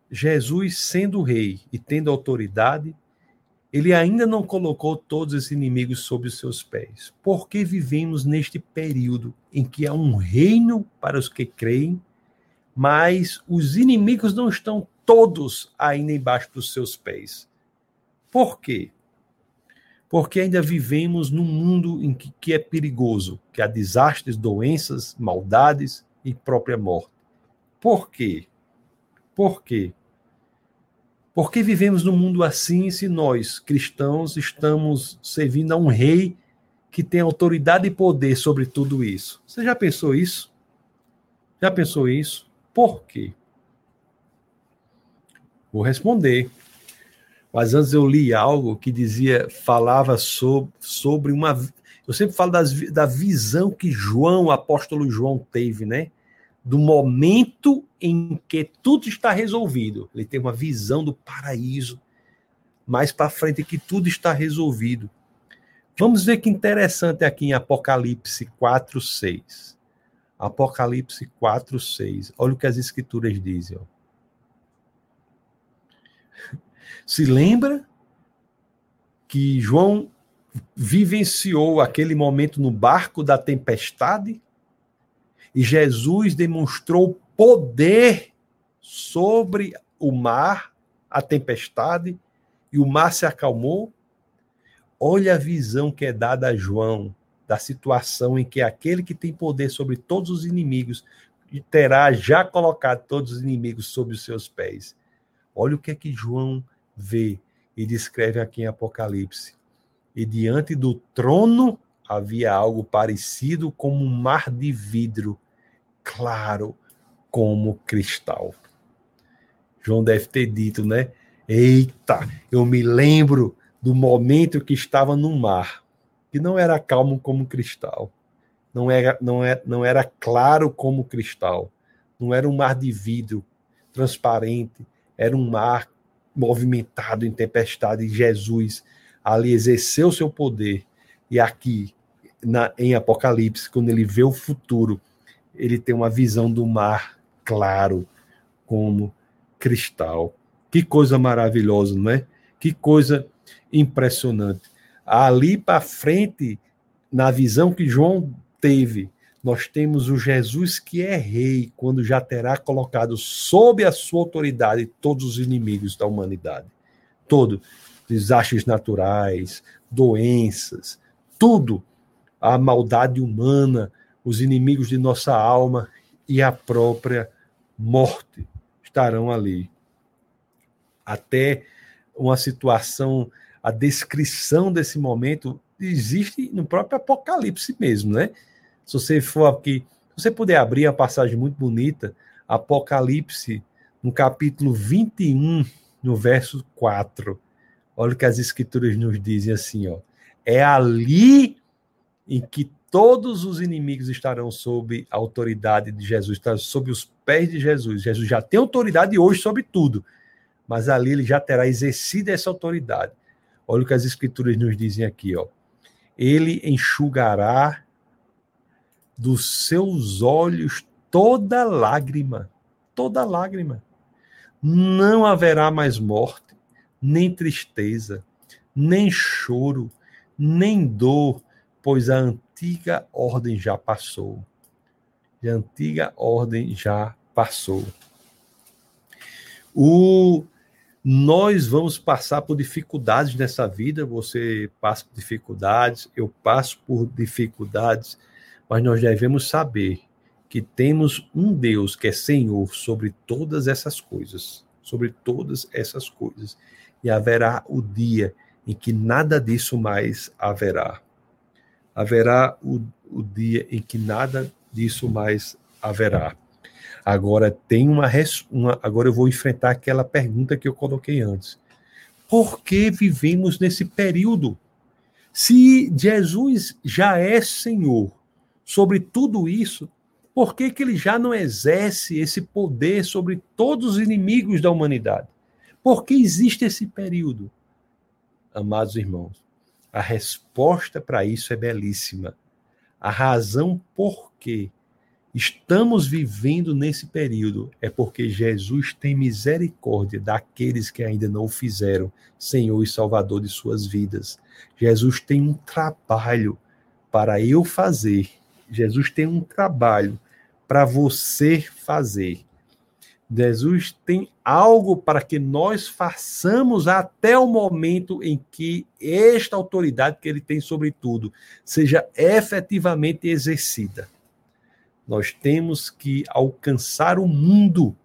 Jesus, sendo rei e tendo autoridade, ele ainda não colocou todos os inimigos sob os seus pés. Porque vivemos neste período em que há um reino para os que creem, mas os inimigos não estão todos ainda embaixo dos seus pés. Por quê? porque ainda vivemos num mundo em que, que é perigoso, que há desastres, doenças, maldades e própria morte. Por quê? Por quê? Por que vivemos num mundo assim se nós, cristãos, estamos servindo a um rei que tem autoridade e poder sobre tudo isso? Você já pensou isso? Já pensou isso? Por quê? Vou responder. Mas antes eu li algo que dizia, falava sobre, sobre uma. Eu sempre falo das, da visão que João, o apóstolo João, teve, né? Do momento em que tudo está resolvido. Ele tem uma visão do paraíso. Mais para frente que tudo está resolvido. Vamos ver que interessante aqui em Apocalipse 4, 6. Apocalipse 4, 6. Olha o que as escrituras dizem. Ó. Se lembra que João vivenciou aquele momento no barco da tempestade e Jesus demonstrou poder sobre o mar, a tempestade, e o mar se acalmou. Olha a visão que é dada a João da situação em que aquele que tem poder sobre todos os inimigos terá já colocado todos os inimigos sob os seus pés. Olha o que é que João vê e descreve aqui em Apocalipse. E diante do trono havia algo parecido como um mar de vidro, claro como cristal. João deve ter dito, né? Eita, eu me lembro do momento que estava no mar, que não era calmo como cristal, não era, não era, não era claro como cristal, não era um mar de vidro transparente, era um mar movimentado em tempestade, Jesus ali exerceu seu poder. E aqui, na, em Apocalipse, quando ele vê o futuro, ele tem uma visão do mar claro como cristal. Que coisa maravilhosa, não é? Que coisa impressionante. Ali para frente, na visão que João teve, nós temos o Jesus que é rei, quando já terá colocado sob a sua autoridade todos os inimigos da humanidade. Todo. Desastres naturais, doenças, tudo. A maldade humana, os inimigos de nossa alma e a própria morte estarão ali. Até uma situação, a descrição desse momento existe no próprio Apocalipse mesmo, né? Se você for aqui, se você puder abrir a passagem muito bonita, Apocalipse, no capítulo 21, no verso 4. Olha o que as escrituras nos dizem assim, ó. É ali em que todos os inimigos estarão sob a autoridade de Jesus, estarão sob os pés de Jesus. Jesus já tem autoridade hoje sobre tudo, mas ali ele já terá exercido essa autoridade. Olha o que as escrituras nos dizem aqui, ó. Ele enxugará dos seus olhos toda lágrima, toda lágrima. Não haverá mais morte, nem tristeza, nem choro, nem dor, pois a antiga ordem já passou. A antiga ordem já passou. O nós vamos passar por dificuldades nessa vida, você passa por dificuldades, eu passo por dificuldades mas nós devemos saber que temos um Deus que é Senhor sobre todas essas coisas, sobre todas essas coisas, e haverá o dia em que nada disso mais haverá. Haverá o, o dia em que nada disso mais haverá. Agora tem uma, uma agora eu vou enfrentar aquela pergunta que eu coloquei antes. Por que vivemos nesse período? Se Jesus já é Senhor, sobre tudo isso, por que, que ele já não exerce esse poder sobre todos os inimigos da humanidade? Por que existe esse período? Amados irmãos, a resposta para isso é belíssima. A razão por que estamos vivendo nesse período é porque Jesus tem misericórdia daqueles que ainda não o fizeram, Senhor e Salvador de suas vidas. Jesus tem um trabalho para eu fazer Jesus tem um trabalho para você fazer. Jesus tem algo para que nós façamos até o momento em que esta autoridade que ele tem sobre tudo seja efetivamente exercida. Nós temos que alcançar o mundo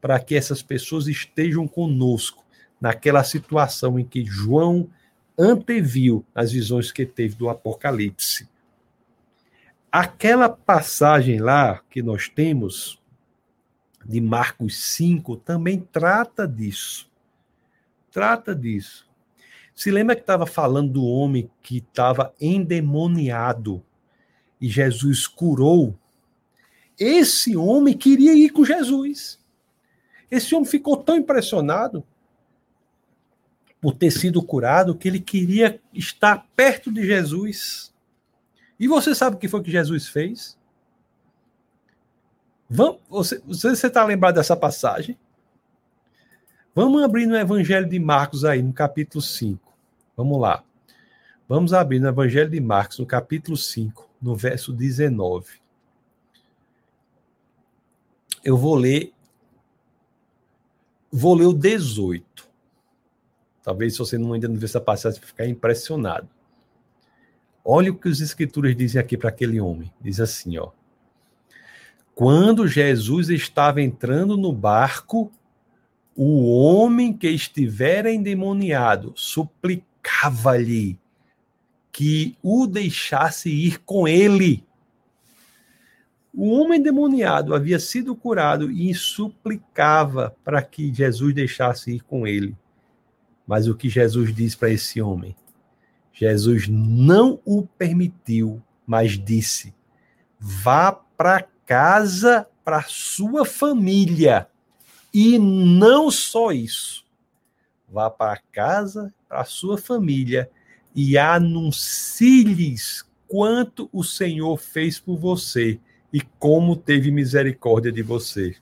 para que essas pessoas estejam conosco naquela situação em que João anteviu as visões que teve do Apocalipse. Aquela passagem lá que nós temos, de Marcos 5, também trata disso. Trata disso. Se lembra que estava falando do homem que estava endemoniado e Jesus curou? Esse homem queria ir com Jesus. Esse homem ficou tão impressionado por ter sido curado que ele queria estar perto de Jesus. E você sabe o que foi que Jesus fez? Vamos, você está lembrado dessa passagem? Vamos abrir no Evangelho de Marcos aí, no capítulo 5. Vamos lá. Vamos abrir no Evangelho de Marcos, no capítulo 5, no verso 19. Eu vou ler. Vou ler o 18. Talvez se você não ainda não viu essa passagem, você ficar impressionado. Olha o que os escrituras dizem aqui para aquele homem. Diz assim, ó. Quando Jesus estava entrando no barco, o homem que estivera endemoniado suplicava-lhe que o deixasse ir com ele. O homem endemoniado havia sido curado e suplicava para que Jesus deixasse ir com ele. Mas o que Jesus diz para esse homem? Jesus não o permitiu, mas disse: vá para casa, para sua família. E não só isso. Vá para casa, para sua família e anuncie-lhes quanto o Senhor fez por você e como teve misericórdia de você.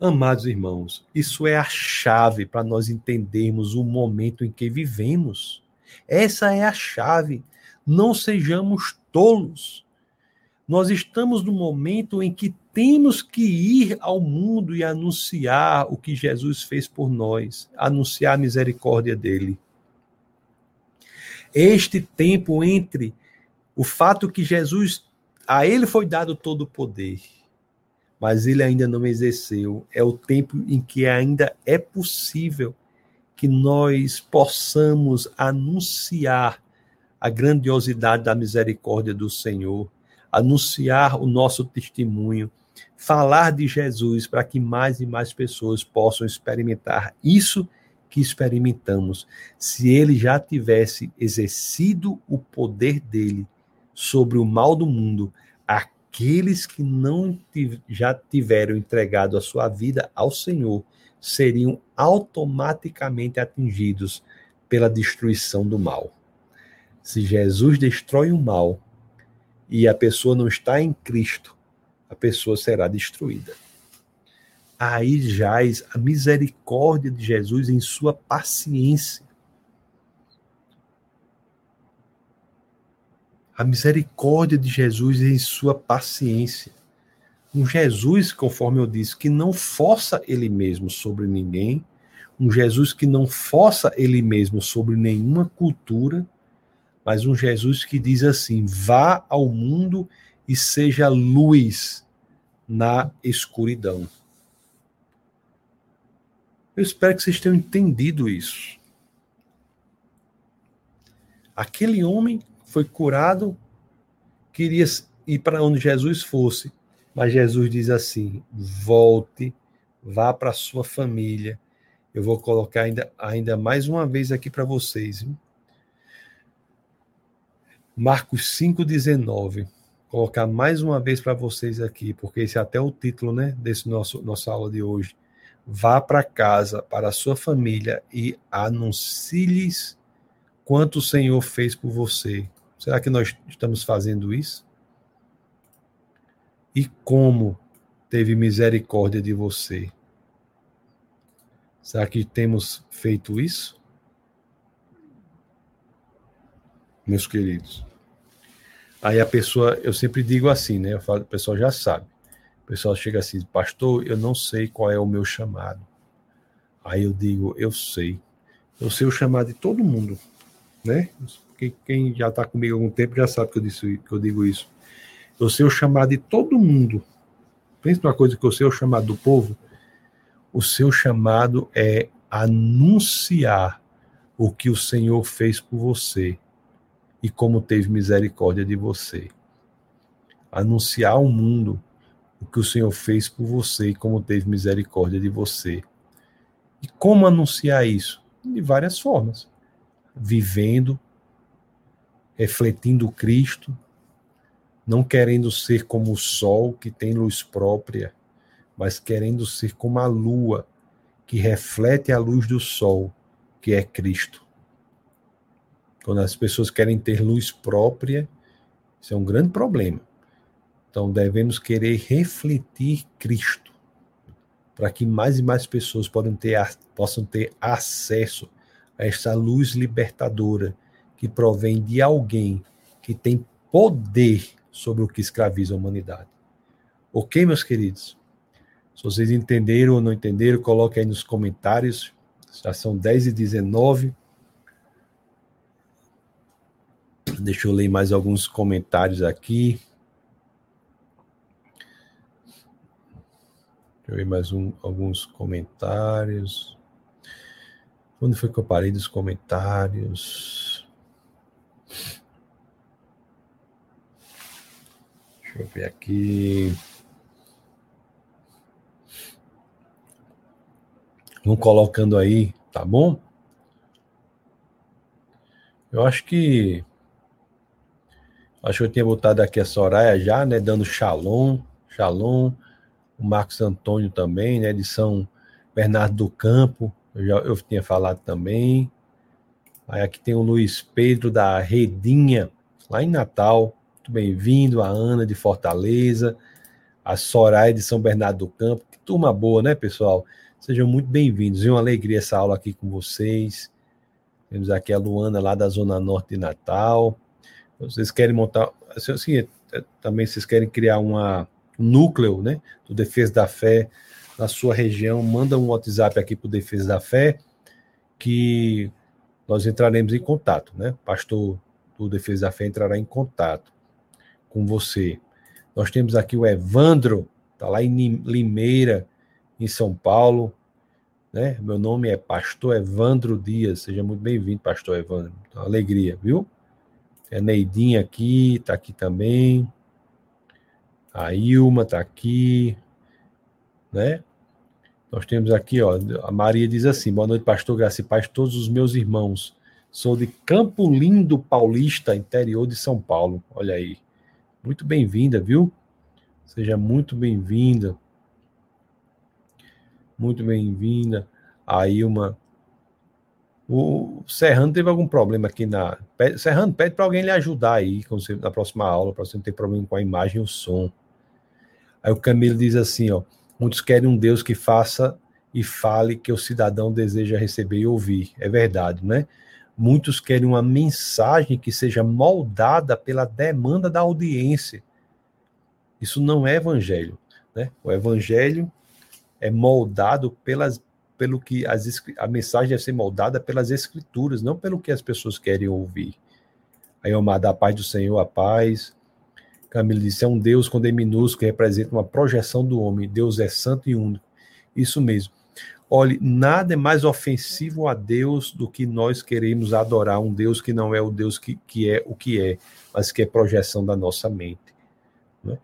Amados irmãos, isso é a chave para nós entendermos o momento em que vivemos. Essa é a chave. Não sejamos tolos. Nós estamos no momento em que temos que ir ao mundo e anunciar o que Jesus fez por nós, anunciar a misericórdia dele. Este tempo entre o fato que Jesus, a ele foi dado todo o poder, mas ele ainda não exerceu, é o tempo em que ainda é possível que nós possamos anunciar a grandiosidade da misericórdia do Senhor, anunciar o nosso testemunho, falar de Jesus para que mais e mais pessoas possam experimentar isso que experimentamos. Se ele já tivesse exercido o poder dele sobre o mal do mundo, aqueles que não já tiveram entregado a sua vida ao Senhor seriam automaticamente atingidos pela destruição do mal. Se Jesus destrói o mal e a pessoa não está em Cristo, a pessoa será destruída. Aí jaz a misericórdia de Jesus em sua paciência. A misericórdia de Jesus em sua paciência. Um Jesus, conforme eu disse, que não força ele mesmo sobre ninguém, um Jesus que não força ele mesmo sobre nenhuma cultura, mas um Jesus que diz assim: vá ao mundo e seja luz na escuridão. Eu espero que vocês tenham entendido isso. Aquele homem foi curado, queria ir para onde Jesus fosse, mas Jesus diz assim: volte, vá para sua família. Eu vou colocar ainda, ainda mais uma vez aqui para vocês. Viu? Marcos 5,19. Colocar mais uma vez para vocês aqui, porque esse é até o título né, desse nosso nossa aula de hoje. Vá para casa, para a sua família e anuncie-lhes quanto o Senhor fez por você. Será que nós estamos fazendo isso? E como teve misericórdia de você? Será que temos feito isso? Meus queridos. Aí a pessoa, eu sempre digo assim, né? Eu falo, o pessoal já sabe. O pessoal chega assim, pastor, eu não sei qual é o meu chamado. Aí eu digo, eu sei. Eu sei o chamado de todo mundo, né? Quem, quem já está comigo há algum tempo já sabe que eu, disse, que eu digo isso. O chamado de todo mundo. Pensa numa coisa que sei o chamado do povo. O seu chamado é anunciar o que o Senhor fez por você e como teve misericórdia de você. Anunciar ao mundo o que o Senhor fez por você e como teve misericórdia de você. E como anunciar isso? De várias formas. Vivendo, refletindo Cristo, não querendo ser como o sol que tem luz própria, mas querendo ser como a lua que reflete a luz do sol, que é Cristo. Quando as pessoas querem ter luz própria, isso é um grande problema. Então devemos querer refletir Cristo, para que mais e mais pessoas ter, possam ter acesso a essa luz libertadora que provém de alguém que tem poder sobre o que escraviza a humanidade. Ok, meus queridos? Se vocês entenderam ou não entenderam, coloque aí nos comentários. Já são 10 e 19 Deixa eu ler mais alguns comentários aqui. Deixa eu ver mais um, alguns comentários. Onde foi que eu parei dos comentários? Deixa eu ver aqui. Vão colocando aí, tá bom? Eu acho que Acho que eu tinha botado aqui a Soraya já, né? Dando shalom, shalom. O Marcos Antônio também, né? De São Bernardo do Campo. Eu, já, eu tinha falado também. Aí aqui tem o Luiz Pedro da Redinha, lá em Natal. Muito bem-vindo. A Ana de Fortaleza. A Soraya de São Bernardo do Campo. Que turma boa, né, pessoal? Sejam muito bem-vindos. É uma alegria essa aula aqui com vocês. Temos aqui a Luana lá da Zona Norte de Natal. Vocês querem montar, assim, assim também vocês querem criar uma, um núcleo, né, do Defesa da Fé na sua região, manda um WhatsApp aqui para o Defesa da Fé, que nós entraremos em contato, né? Pastor do Defesa da Fé entrará em contato com você. Nós temos aqui o Evandro, está lá em Limeira, em São Paulo. Né? Meu nome é Pastor Evandro Dias. Seja muito bem-vindo, Pastor Evandro. Uma alegria, viu? É Neidinha aqui, está aqui também. A Ilma está aqui, né? Nós temos aqui, ó, a Maria diz assim: Boa noite, pastor Graça e Paz, todos os meus irmãos. Sou de Campo Lindo Paulista, interior de São Paulo. Olha aí. Muito bem-vinda, viu? Seja muito bem-vinda. Muito bem-vinda. A Ilma. O Serrano teve algum problema aqui na. Serrano, pede para alguém lhe ajudar aí você, na próxima aula, para você não ter problema com a imagem e o som. Aí o Camilo diz assim, ó. Muitos querem um Deus que faça e fale que o cidadão deseja receber e ouvir. É verdade, né? Muitos querem uma mensagem que seja moldada pela demanda da audiência. Isso não é evangelho, né? O evangelho é moldado pelas pelo que as, a mensagem deve ser moldada pelas escrituras, não pelo que as pessoas querem ouvir. Aí, Omar, da paz do Senhor, a paz. Camilo disse: é um Deus com D minúsculo que representa uma projeção do homem. Deus é santo e único. Isso mesmo. Olhe, nada é mais ofensivo a Deus do que nós queremos adorar um Deus que não é o Deus que, que é o que é, mas que é projeção da nossa mente. Né?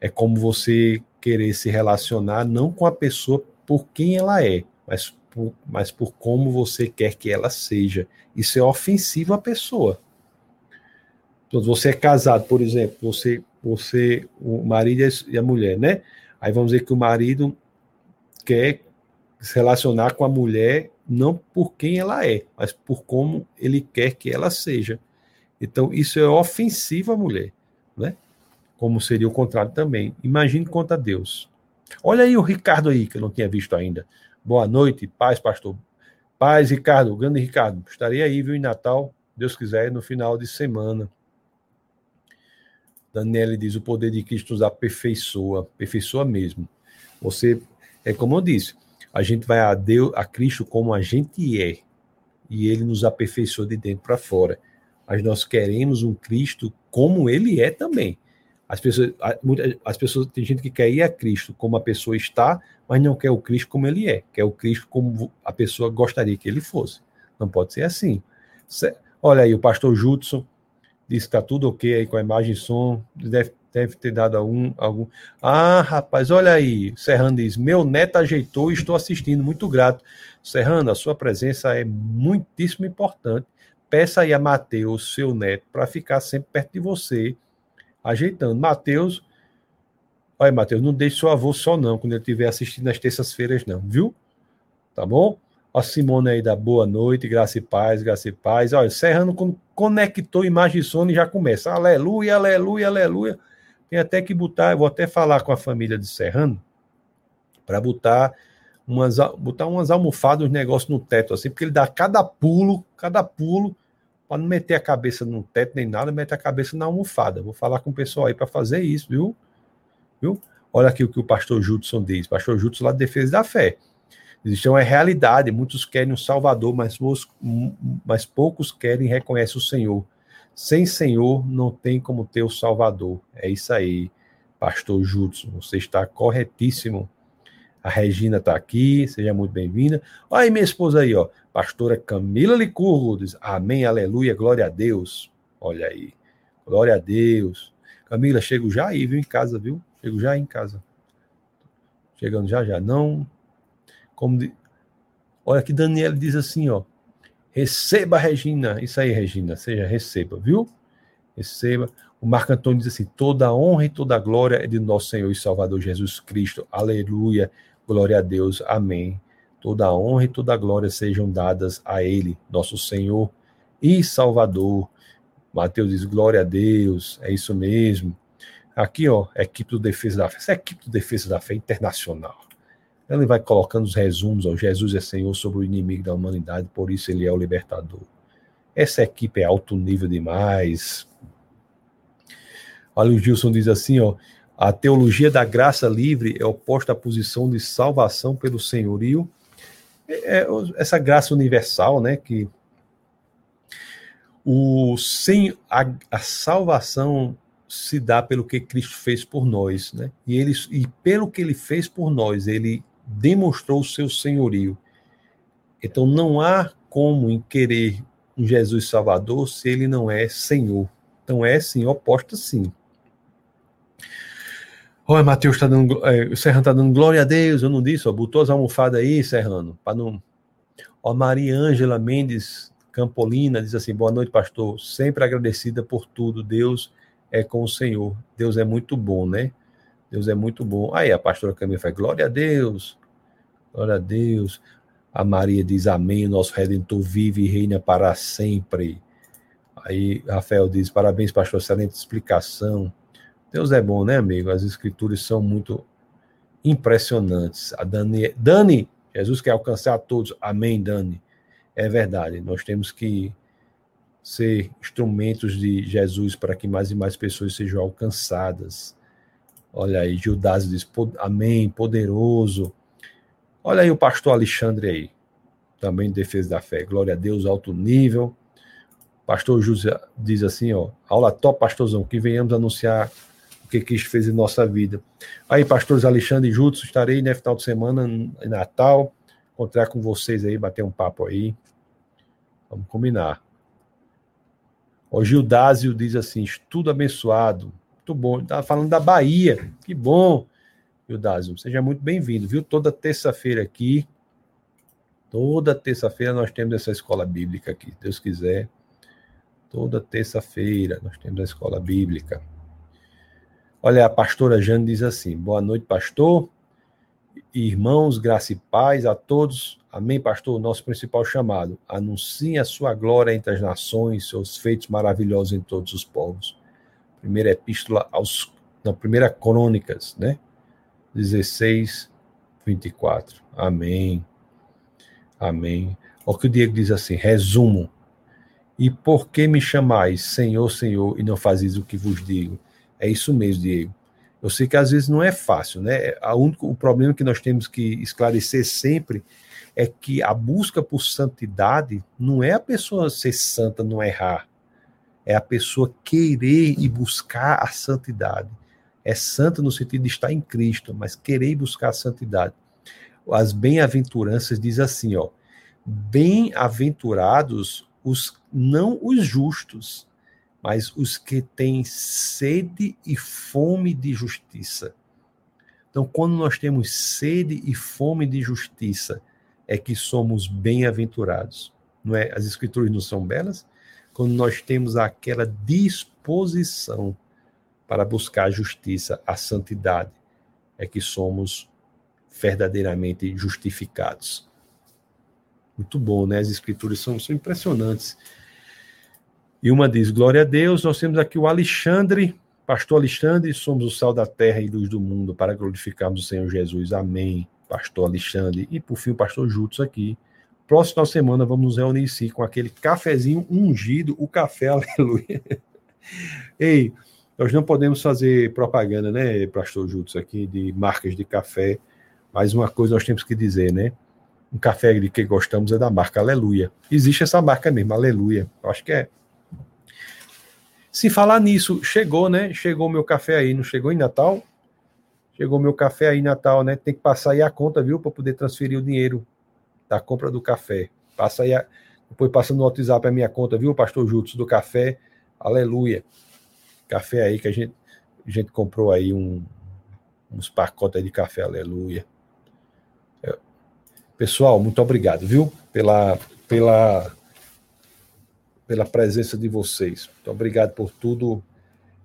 É como você querer se relacionar não com a pessoa por quem ela é, mas por, mas por como você quer que ela seja. Isso é ofensivo à pessoa. Então, você é casado, por exemplo, você, você, o marido e a mulher, né? Aí vamos dizer que o marido quer se relacionar com a mulher não por quem ela é, mas por como ele quer que ela seja. Então, isso é ofensivo à mulher, né? Como seria o contrário também. Imagine quanto a Deus. Olha aí o Ricardo aí, que eu não tinha visto ainda. Boa noite, paz, pastor. Paz, Ricardo, grande Ricardo. Estarei aí, viu, em Natal, Deus quiser, no final de semana. Daniele diz: o poder de Cristo nos aperfeiçoa, aperfeiçoa mesmo. Você, é como eu disse, a gente vai a Deus, a Cristo como a gente é, e ele nos aperfeiçoa de dentro para fora. Mas nós queremos um Cristo como ele é também. As pessoas, as pessoas, tem gente que quer ir a Cristo como a pessoa está, mas não quer o Cristo como ele é, quer o Cristo como a pessoa gostaria que ele fosse. Não pode ser assim. Olha aí, o pastor Judson Diz que tá tudo ok aí com a imagem e som. Deve, deve ter dado algum, algum. Ah, rapaz, olha aí. Serrano diz: Meu neto ajeitou e estou assistindo. Muito grato. Serrano, a sua presença é muitíssimo importante. Peça aí a Mateus, seu neto, para ficar sempre perto de você, ajeitando. Mateus, olha, Mateus, não deixe seu avô só, não, quando ele estiver assistindo nas terças-feiras, não, viu? Tá bom? A Simone aí da boa noite, graça e paz, graça e paz. Olha, Serrano conectou imagem e som e já começa. Aleluia, aleluia, aleluia. Tem até que botar, eu vou até falar com a família de Serrano para botar umas, botar umas almofadas, uns negócios no teto, assim, porque ele dá cada pulo, cada pulo, para não meter a cabeça no teto nem nada, mete a cabeça na almofada. Vou falar com o pessoal aí para fazer isso, viu? Viu? Olha aqui o que o pastor Judson diz. Pastor Judson lá de Defesa da Fé. Existe uma realidade, muitos querem um Salvador, mas, mas poucos querem e reconhecem o Senhor. Sem Senhor não tem como ter o Salvador. É isso aí, pastor Judson. Você está corretíssimo. A Regina está aqui, seja muito bem-vinda. Olha aí minha esposa aí, ó. Pastora Camila Licurgo diz: Amém, aleluia, glória a Deus. Olha aí. Glória a Deus. Camila, chego já aí, viu, em casa, viu? Chego já aí em casa. Chegando já, já. Não como de... Olha que Daniel diz assim, ó. Receba, Regina. Isso aí, Regina. Seja, receba, viu? Receba. O Marco Antônio diz assim: toda a honra e toda a glória é de nosso Senhor e Salvador Jesus Cristo. Aleluia. Glória a Deus. Amém. Toda a honra e toda a glória sejam dadas a Ele, nosso Senhor e Salvador. Mateus diz: glória a Deus. É isso mesmo. Aqui, ó, equipe do Defesa da Fé. Essa é equipe do Defesa da Fé Internacional. Ele vai colocando os resumos, ó, Jesus é Senhor sobre o inimigo da humanidade, por isso ele é o libertador. Essa equipe é alto nível demais. Olha, o Gilson diz assim, ó, a teologia da graça livre é oposta à posição de salvação pelo senhorio. É, é essa graça universal, né, que o sem a, a, salvação se dá pelo que Cristo fez por nós, né? E ele e pelo que ele fez por nós, ele demonstrou o seu senhorio. Então não há como em querer um Jesus Salvador se ele não é Senhor. Então é sim, oposta sim. Olha, Mateus está dando. É, o Serrano está dando glória a Deus, eu não disse, ó, botou as almofadas aí, Serrano, para não. Ó, Maria Ângela Mendes Campolina diz assim: boa noite, pastor. Sempre agradecida por tudo. Deus é com o Senhor. Deus é muito bom, né? Deus é muito bom. Aí a pastora Camila faz: glória a Deus, glória a Deus. A Maria diz: Amém. Nosso redentor vive e reina para sempre. Aí Rafael diz: Parabéns, pastor. Excelente explicação. Deus é bom, né, amigo? As escrituras são muito impressionantes. A Dani, Dani, Jesus quer alcançar a todos. Amém, Dani. É verdade. Nós temos que ser instrumentos de Jesus para que mais e mais pessoas sejam alcançadas. Olha aí, Judas diz: Amém, poderoso. Olha aí o pastor Alexandre aí, também em defesa da fé. Glória a Deus, alto nível. Pastor José diz assim, ó, aula top, pastorzão, que venhamos anunciar o que Cristo fez em nossa vida. Aí, pastores Alexandre e Jutsu, estarei, né, final de semana, em Natal, encontrar com vocês aí, bater um papo aí. Vamos combinar. O Gildásio diz assim, estudo abençoado. Muito bom. Estava falando da Bahia. Que bom, Gildásio. Seja muito bem-vindo, viu? Toda terça-feira aqui. Toda terça-feira nós temos essa escola bíblica aqui, se Deus quiser. Toda terça-feira nós temos a escola bíblica. Olha, a pastora Jane diz assim: Boa noite, pastor. Irmãos, graça e paz a todos. Amém, pastor. Nosso principal chamado. Anuncie a sua glória entre as nações, seus feitos maravilhosos em todos os povos. Primeira epístola aos. Na primeira Crônicas, né? 16, 24. Amém. Amém. O que o Diego diz assim: resumo. E por que me chamais Senhor, Senhor, e não fazes o que vos digo? É isso mesmo, Diego. Eu sei que às vezes não é fácil, né? A único, o problema que nós temos que esclarecer sempre é que a busca por santidade não é a pessoa ser santa, não errar. É a pessoa querer e buscar a santidade. É santa no sentido de estar em Cristo, mas querer e buscar a santidade. As bem-aventuranças diz assim, ó: Bem-aventurados os não os justos, mas os que têm sede e fome de justiça. Então, quando nós temos sede e fome de justiça, é que somos bem-aventurados. Não é? As escrituras não são belas? Quando nós temos aquela disposição para buscar a justiça, a santidade, é que somos verdadeiramente justificados. Muito bom, né? As escrituras são, são impressionantes. E uma diz: Glória a Deus, nós temos aqui o Alexandre, Pastor Alexandre, somos o sal da terra e luz do mundo para glorificarmos o Senhor Jesus. Amém, Pastor Alexandre. E por fim, o Pastor Jutos aqui. Próxima semana vamos nos reunir sim com aquele cafezinho ungido, o café, *laughs* aleluia. Ei, nós não podemos fazer propaganda, né, Pastor Jutos, aqui de marcas de café, mas uma coisa nós temos que dizer, né? Um café de que gostamos é da marca Aleluia. Existe essa marca mesmo, Aleluia. Eu acho que é se falar nisso, chegou, né? Chegou meu café aí, não chegou em Natal? Chegou meu café aí em Natal, né? Tem que passar aí a conta, viu? Para poder transferir o dinheiro da compra do café. Passa aí, a... depois passa no WhatsApp a minha conta, viu, Pastor Jutos, do café. Aleluia. Café aí que a gente, a gente comprou aí um, uns pacotes de café, aleluia. É. Pessoal, muito obrigado, viu? Pela, pela pela presença de vocês. Muito obrigado por tudo,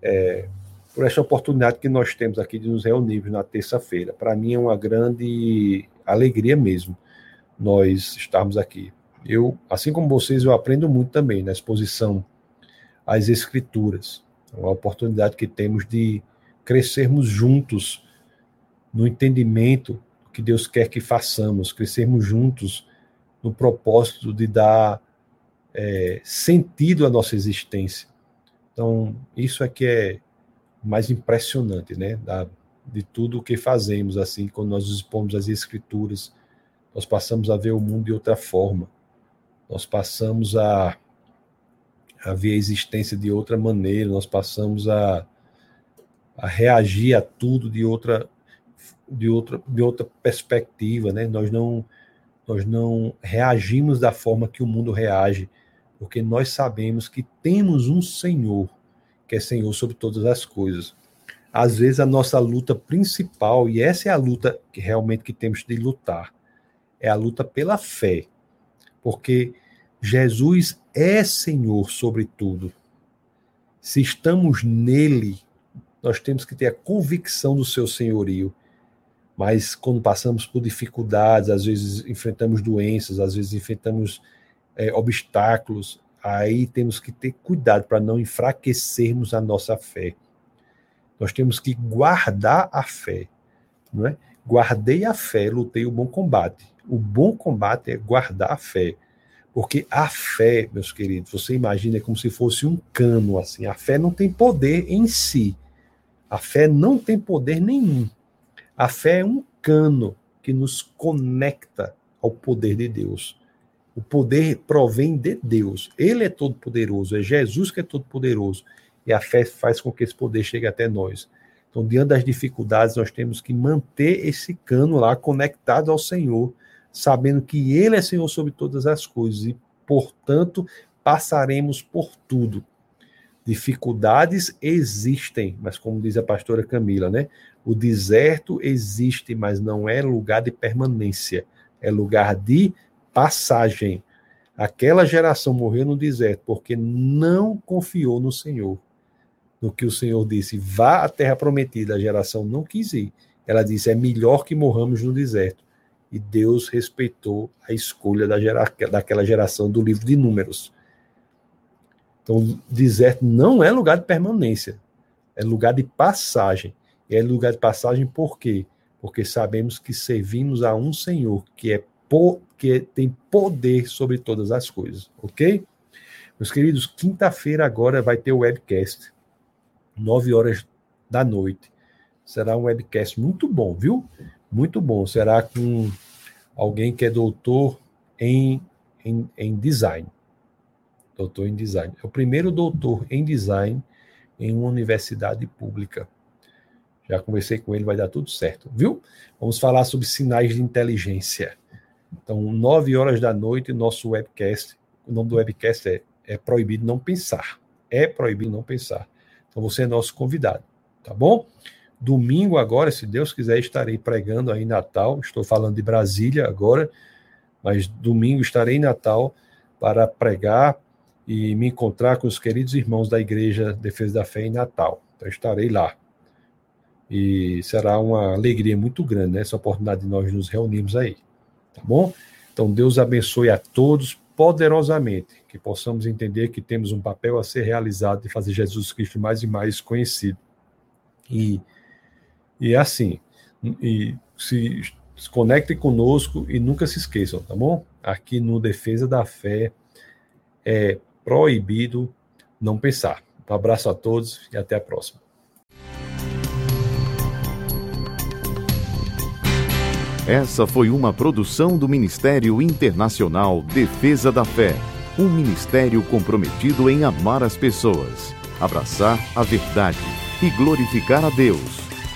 é, por essa oportunidade que nós temos aqui de nos reunirmos na terça-feira. Para mim é uma grande alegria mesmo nós estarmos aqui. Eu, assim como vocês, eu aprendo muito também na exposição às escrituras. É uma oportunidade que temos de crescermos juntos no entendimento que Deus quer que façamos, crescermos juntos no propósito de dar é, sentido à nossa existência. Então, isso é que é mais impressionante, né? Da, de tudo o que fazemos, assim, quando nós expomos às Escrituras, nós passamos a ver o mundo de outra forma, nós passamos a, a ver a existência de outra maneira, nós passamos a, a reagir a tudo de outra, de outra, de outra perspectiva, né? Nós não, nós não reagimos da forma que o mundo reage, porque nós sabemos que temos um Senhor, que é Senhor sobre todas as coisas. Às vezes a nossa luta principal, e essa é a luta que realmente que temos de lutar, é a luta pela fé. Porque Jesus é Senhor sobre tudo. Se estamos nele, nós temos que ter a convicção do seu senhorio. Mas quando passamos por dificuldades, às vezes enfrentamos doenças, às vezes enfrentamos é, obstáculos, aí temos que ter cuidado para não enfraquecermos a nossa fé. Nós temos que guardar a fé, não é? Guardei a fé, lutei o bom combate. O bom combate é guardar a fé. Porque a fé, meus queridos, você imagina é como se fosse um cano assim. A fé não tem poder em si. A fé não tem poder nenhum. A fé é um cano que nos conecta ao poder de Deus. O poder provém de Deus. Ele é todo poderoso, é Jesus que é todo poderoso e a fé faz com que esse poder chegue até nós. Então, diante das dificuldades, nós temos que manter esse cano lá conectado ao Senhor, sabendo que Ele é Senhor sobre todas as coisas e, portanto, passaremos por tudo. Dificuldades existem, mas como diz a pastora Camila, né? O deserto existe, mas não é lugar de permanência, é lugar de passagem. Aquela geração morreu no deserto porque não confiou no Senhor no que o Senhor disse: vá à terra prometida. A geração não quis ir. Ela disse: é melhor que morramos no deserto. E Deus respeitou a escolha da gera, daquela geração do livro de Números. Então, deserto não é lugar de permanência, é lugar de passagem. E é lugar de passagem por quê? Porque sabemos que servimos a um Senhor que é que tem poder sobre todas as coisas, ok? Meus queridos, quinta-feira agora vai ter o webcast 9 horas da noite. Será um webcast muito bom, viu? Muito bom. Será com alguém que é doutor em, em, em design. Doutor em design. É o primeiro doutor em design em uma universidade pública. Já conversei com ele, vai dar tudo certo, viu? Vamos falar sobre sinais de inteligência. Então, 9 horas da noite, nosso webcast. O nome do webcast é, é Proibido Não Pensar. É proibido não pensar. Então você é nosso convidado, tá bom? Domingo agora, se Deus quiser, estarei pregando aí em Natal. Estou falando de Brasília agora, mas domingo estarei em Natal para pregar e me encontrar com os queridos irmãos da Igreja Defesa da Fé em Natal. Então estarei lá. E será uma alegria muito grande, né? Essa oportunidade de nós nos reunirmos aí. Tá bom? Então Deus abençoe a todos poderosamente, que possamos entender que temos um papel a ser realizado de fazer Jesus Cristo mais e mais conhecido. E, e é assim, e se, se conectem conosco e nunca se esqueçam, tá bom? Aqui no Defesa da Fé é proibido não pensar. Um abraço a todos e até a próxima. Essa foi uma produção do Ministério Internacional Defesa da Fé, um ministério comprometido em amar as pessoas, abraçar a verdade e glorificar a Deus.